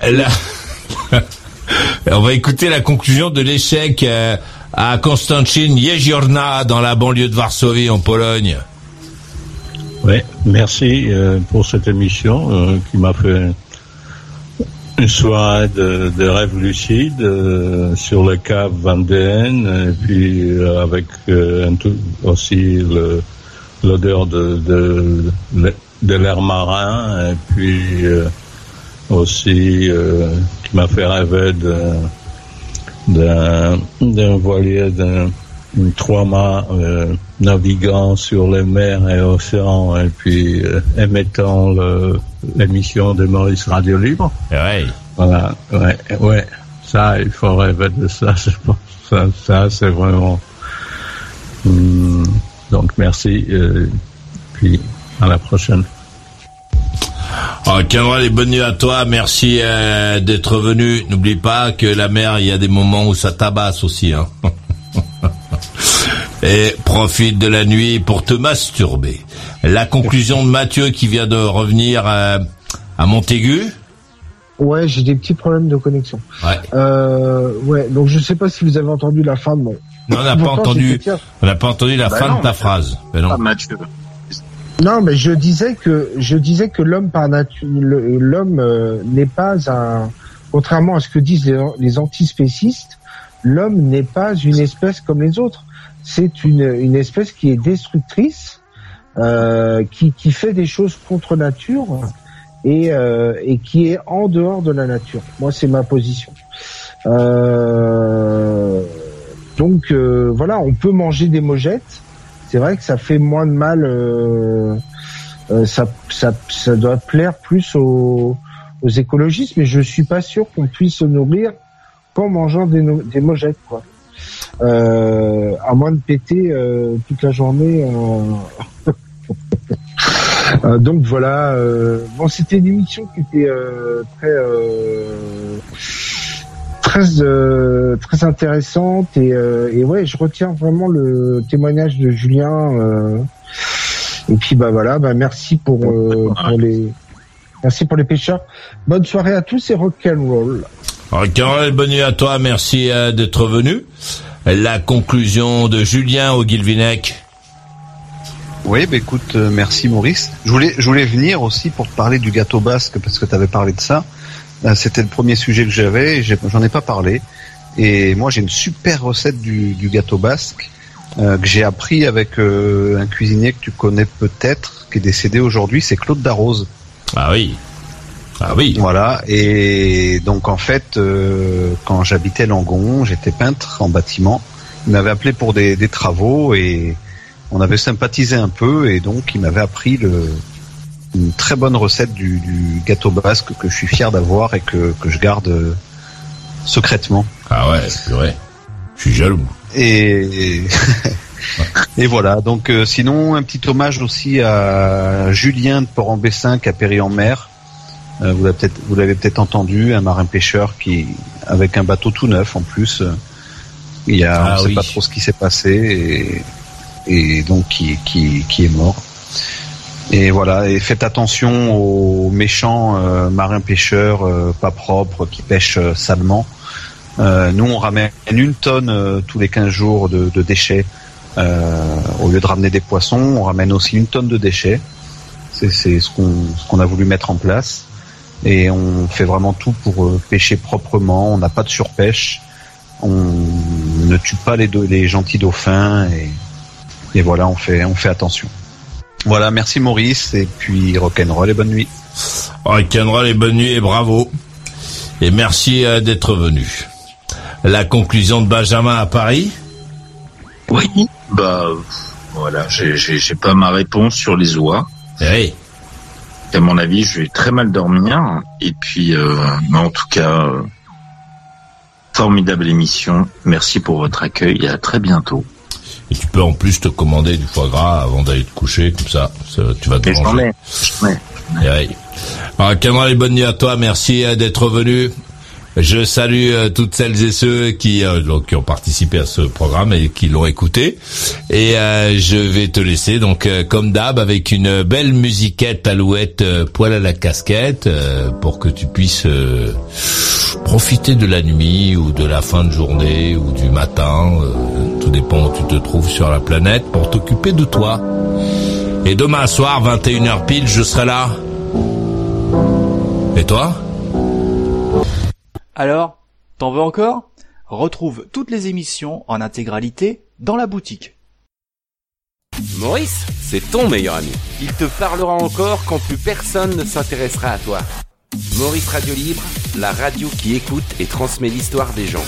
[SPEAKER 2] On va écouter la conclusion de l'échec euh, à Konstantin Jeziorna dans la banlieue de Varsovie en Pologne.
[SPEAKER 3] Oui, merci euh, pour cette émission euh, qui m'a fait une soirée de, de rêves lucides euh, sur le cave vendéenne et puis avec aussi l'odeur de, l'air marin et puis aussi qui m'a fait rêver d'un d'un voilier d'un un trois-mâts euh, naviguant sur les mers et océans et puis euh, émettant l'émission de Maurice Radio Libre.
[SPEAKER 2] Ouais.
[SPEAKER 3] Voilà, ouais, ouais. Ça, il faut rêver de ça, je pense. Ça, ça c'est vraiment. Hum, donc merci, euh, puis à la prochaine.
[SPEAKER 2] Oh, Kendra, les bonnes nuits à toi. Merci euh, d'être venu. N'oublie pas que la mer, il y a des moments où ça tabasse aussi. Hein. Et profite de la nuit pour te masturber. La conclusion de Mathieu qui vient de revenir euh, à Montaigu.
[SPEAKER 4] Ouais, j'ai des petits problèmes de connexion.
[SPEAKER 2] Ouais.
[SPEAKER 4] Euh, ouais, donc je sais pas si vous avez entendu la fin de mon.
[SPEAKER 2] Non, on n'a pas entendu. On n'a pas entendu la
[SPEAKER 11] Bah
[SPEAKER 2] fin
[SPEAKER 11] non,
[SPEAKER 2] de ta phrase. Mais non.
[SPEAKER 11] Ah, Mathieu.
[SPEAKER 4] Non, mais je disais que je disais que l'homme par nature, l'homme euh, n'est pas un, contrairement à ce que disent les, les antispécistes, l'homme n'est pas une espèce comme les autres. C'est une, une espèce qui est destructrice, euh, qui, qui fait des choses contre nature et, euh, et qui est en dehors de la nature. Moi, c'est ma position. Euh, donc euh, voilà, on peut manger des mojettes. C'est vrai que ça fait moins de mal. euh, euh, ça, ça, ça doit plaire plus aux, aux écologistes, mais je suis pas sûr qu'on puisse se nourrir qu'en mangeant des, des mojettes, quoi. Euh, à moins de péter euh, toute la journée. euh. Euh, donc voilà. bon, c'était une émission qui était très très euh, très intéressante et, euh, et ouais, je retiens vraiment le témoignage de Julien. euh, et puis bah voilà, bah merci pour euh, pour les merci pour les pêcheurs. Bonne soirée à tous et rock and roll.
[SPEAKER 2] Alors, Carole, bonne nuit à toi. Merci euh, d'être venu. La conclusion de Julien au Guilvinec.
[SPEAKER 9] Oui, bah écoute, euh, merci Maurice. Je voulais, je voulais venir aussi pour te parler du gâteau basque parce que tu avais parlé de ça. Euh, C'était le premier sujet que j'avais, j'en ai pas parlé. Et moi, j'ai une super recette du, du gâteau basque euh, que j'ai appris avec euh, un cuisinier que tu connais peut-être, qui est décédé aujourd'hui, c'est Claude Darroze.
[SPEAKER 2] Ah oui. Ah oui.
[SPEAKER 9] Voilà. Et donc en fait, euh, quand j'habitais Langon, j'étais peintre en bâtiment. Il m'avait appelé pour des, des travaux et on avait sympathisé un peu et donc il m'avait appris le, une très bonne recette du, du gâteau basque que je suis fier d'avoir et que, que je garde euh, secrètement.
[SPEAKER 2] Ah ouais, purée. Je suis jaloux.
[SPEAKER 9] Et, et voilà. Donc euh, sinon un petit hommage aussi à Julien de Port-en-Bessin qui a péri en mer. Euh, vous l'avez peut-être vous l'avez peut-être entendu, un marin pêcheur qui avec un bateau tout neuf en plus. il y a
[SPEAKER 2] Ah
[SPEAKER 9] on sait
[SPEAKER 2] oui.
[SPEAKER 9] pas trop ce qui s'est passé et, et donc qui, qui qui est mort. Et voilà, et faites attention aux méchants euh, marins pêcheurs euh, pas propres qui pêchent euh, salement. Nous, on ramène une tonne tous les 15 jours de, déchets. Au lieu de ramener des poissons, on ramène aussi une tonne de déchets. C'est ce qu'on a voulu mettre en place. Et on fait vraiment tout pour pêcher proprement. On n'a pas de surpêche. On ne tue pas les, les gentils dauphins. Et, et voilà, on fait, on fait attention. Voilà, merci Maurice. Et puis rock'n'roll et bonne nuit.
[SPEAKER 2] Rock'n'roll et bonne nuit et bravo. Et merci euh, d'être venu. La conclusion de Benjamin à Paris
[SPEAKER 11] Oui, bah voilà, j'ai pas ma réponse sur les oies.
[SPEAKER 2] Oui.
[SPEAKER 11] À mon avis, je vais très mal dormir. Et puis, euh, mais en tout cas, euh, formidable émission. Merci pour votre accueil et à très bientôt.
[SPEAKER 2] Et tu peux en plus te commander du foie gras avant d'aller te coucher, comme ça, ça, tu vas te manger. Et oui. Alors, Cameron, et bonne nuit à toi. Merci euh, d'être venu. Je salue euh, toutes celles et ceux qui, euh, qui ont participé à ce programme et qui l'ont écouté. Et euh, je vais te laisser, donc, comme d'hab, avec une belle musiquette alouette, poil à la casquette, pour que tu puisses profiter de la nuit ou de la fin de journée ou du matin. tout dépend où tu te trouves sur la planète pour t'occuper de toi. Et demain soir, 21h pile, je serai là. Et toi?
[SPEAKER 5] Alors, t'en veux encore? Retrouve toutes les émissions en intégralité dans la boutique.
[SPEAKER 13] Maurice, c'est ton meilleur ami. Il te parlera encore quand plus personne ne s'intéressera à toi. Maurice Radio Libre, la radio qui écoute et transmet l'histoire des gens.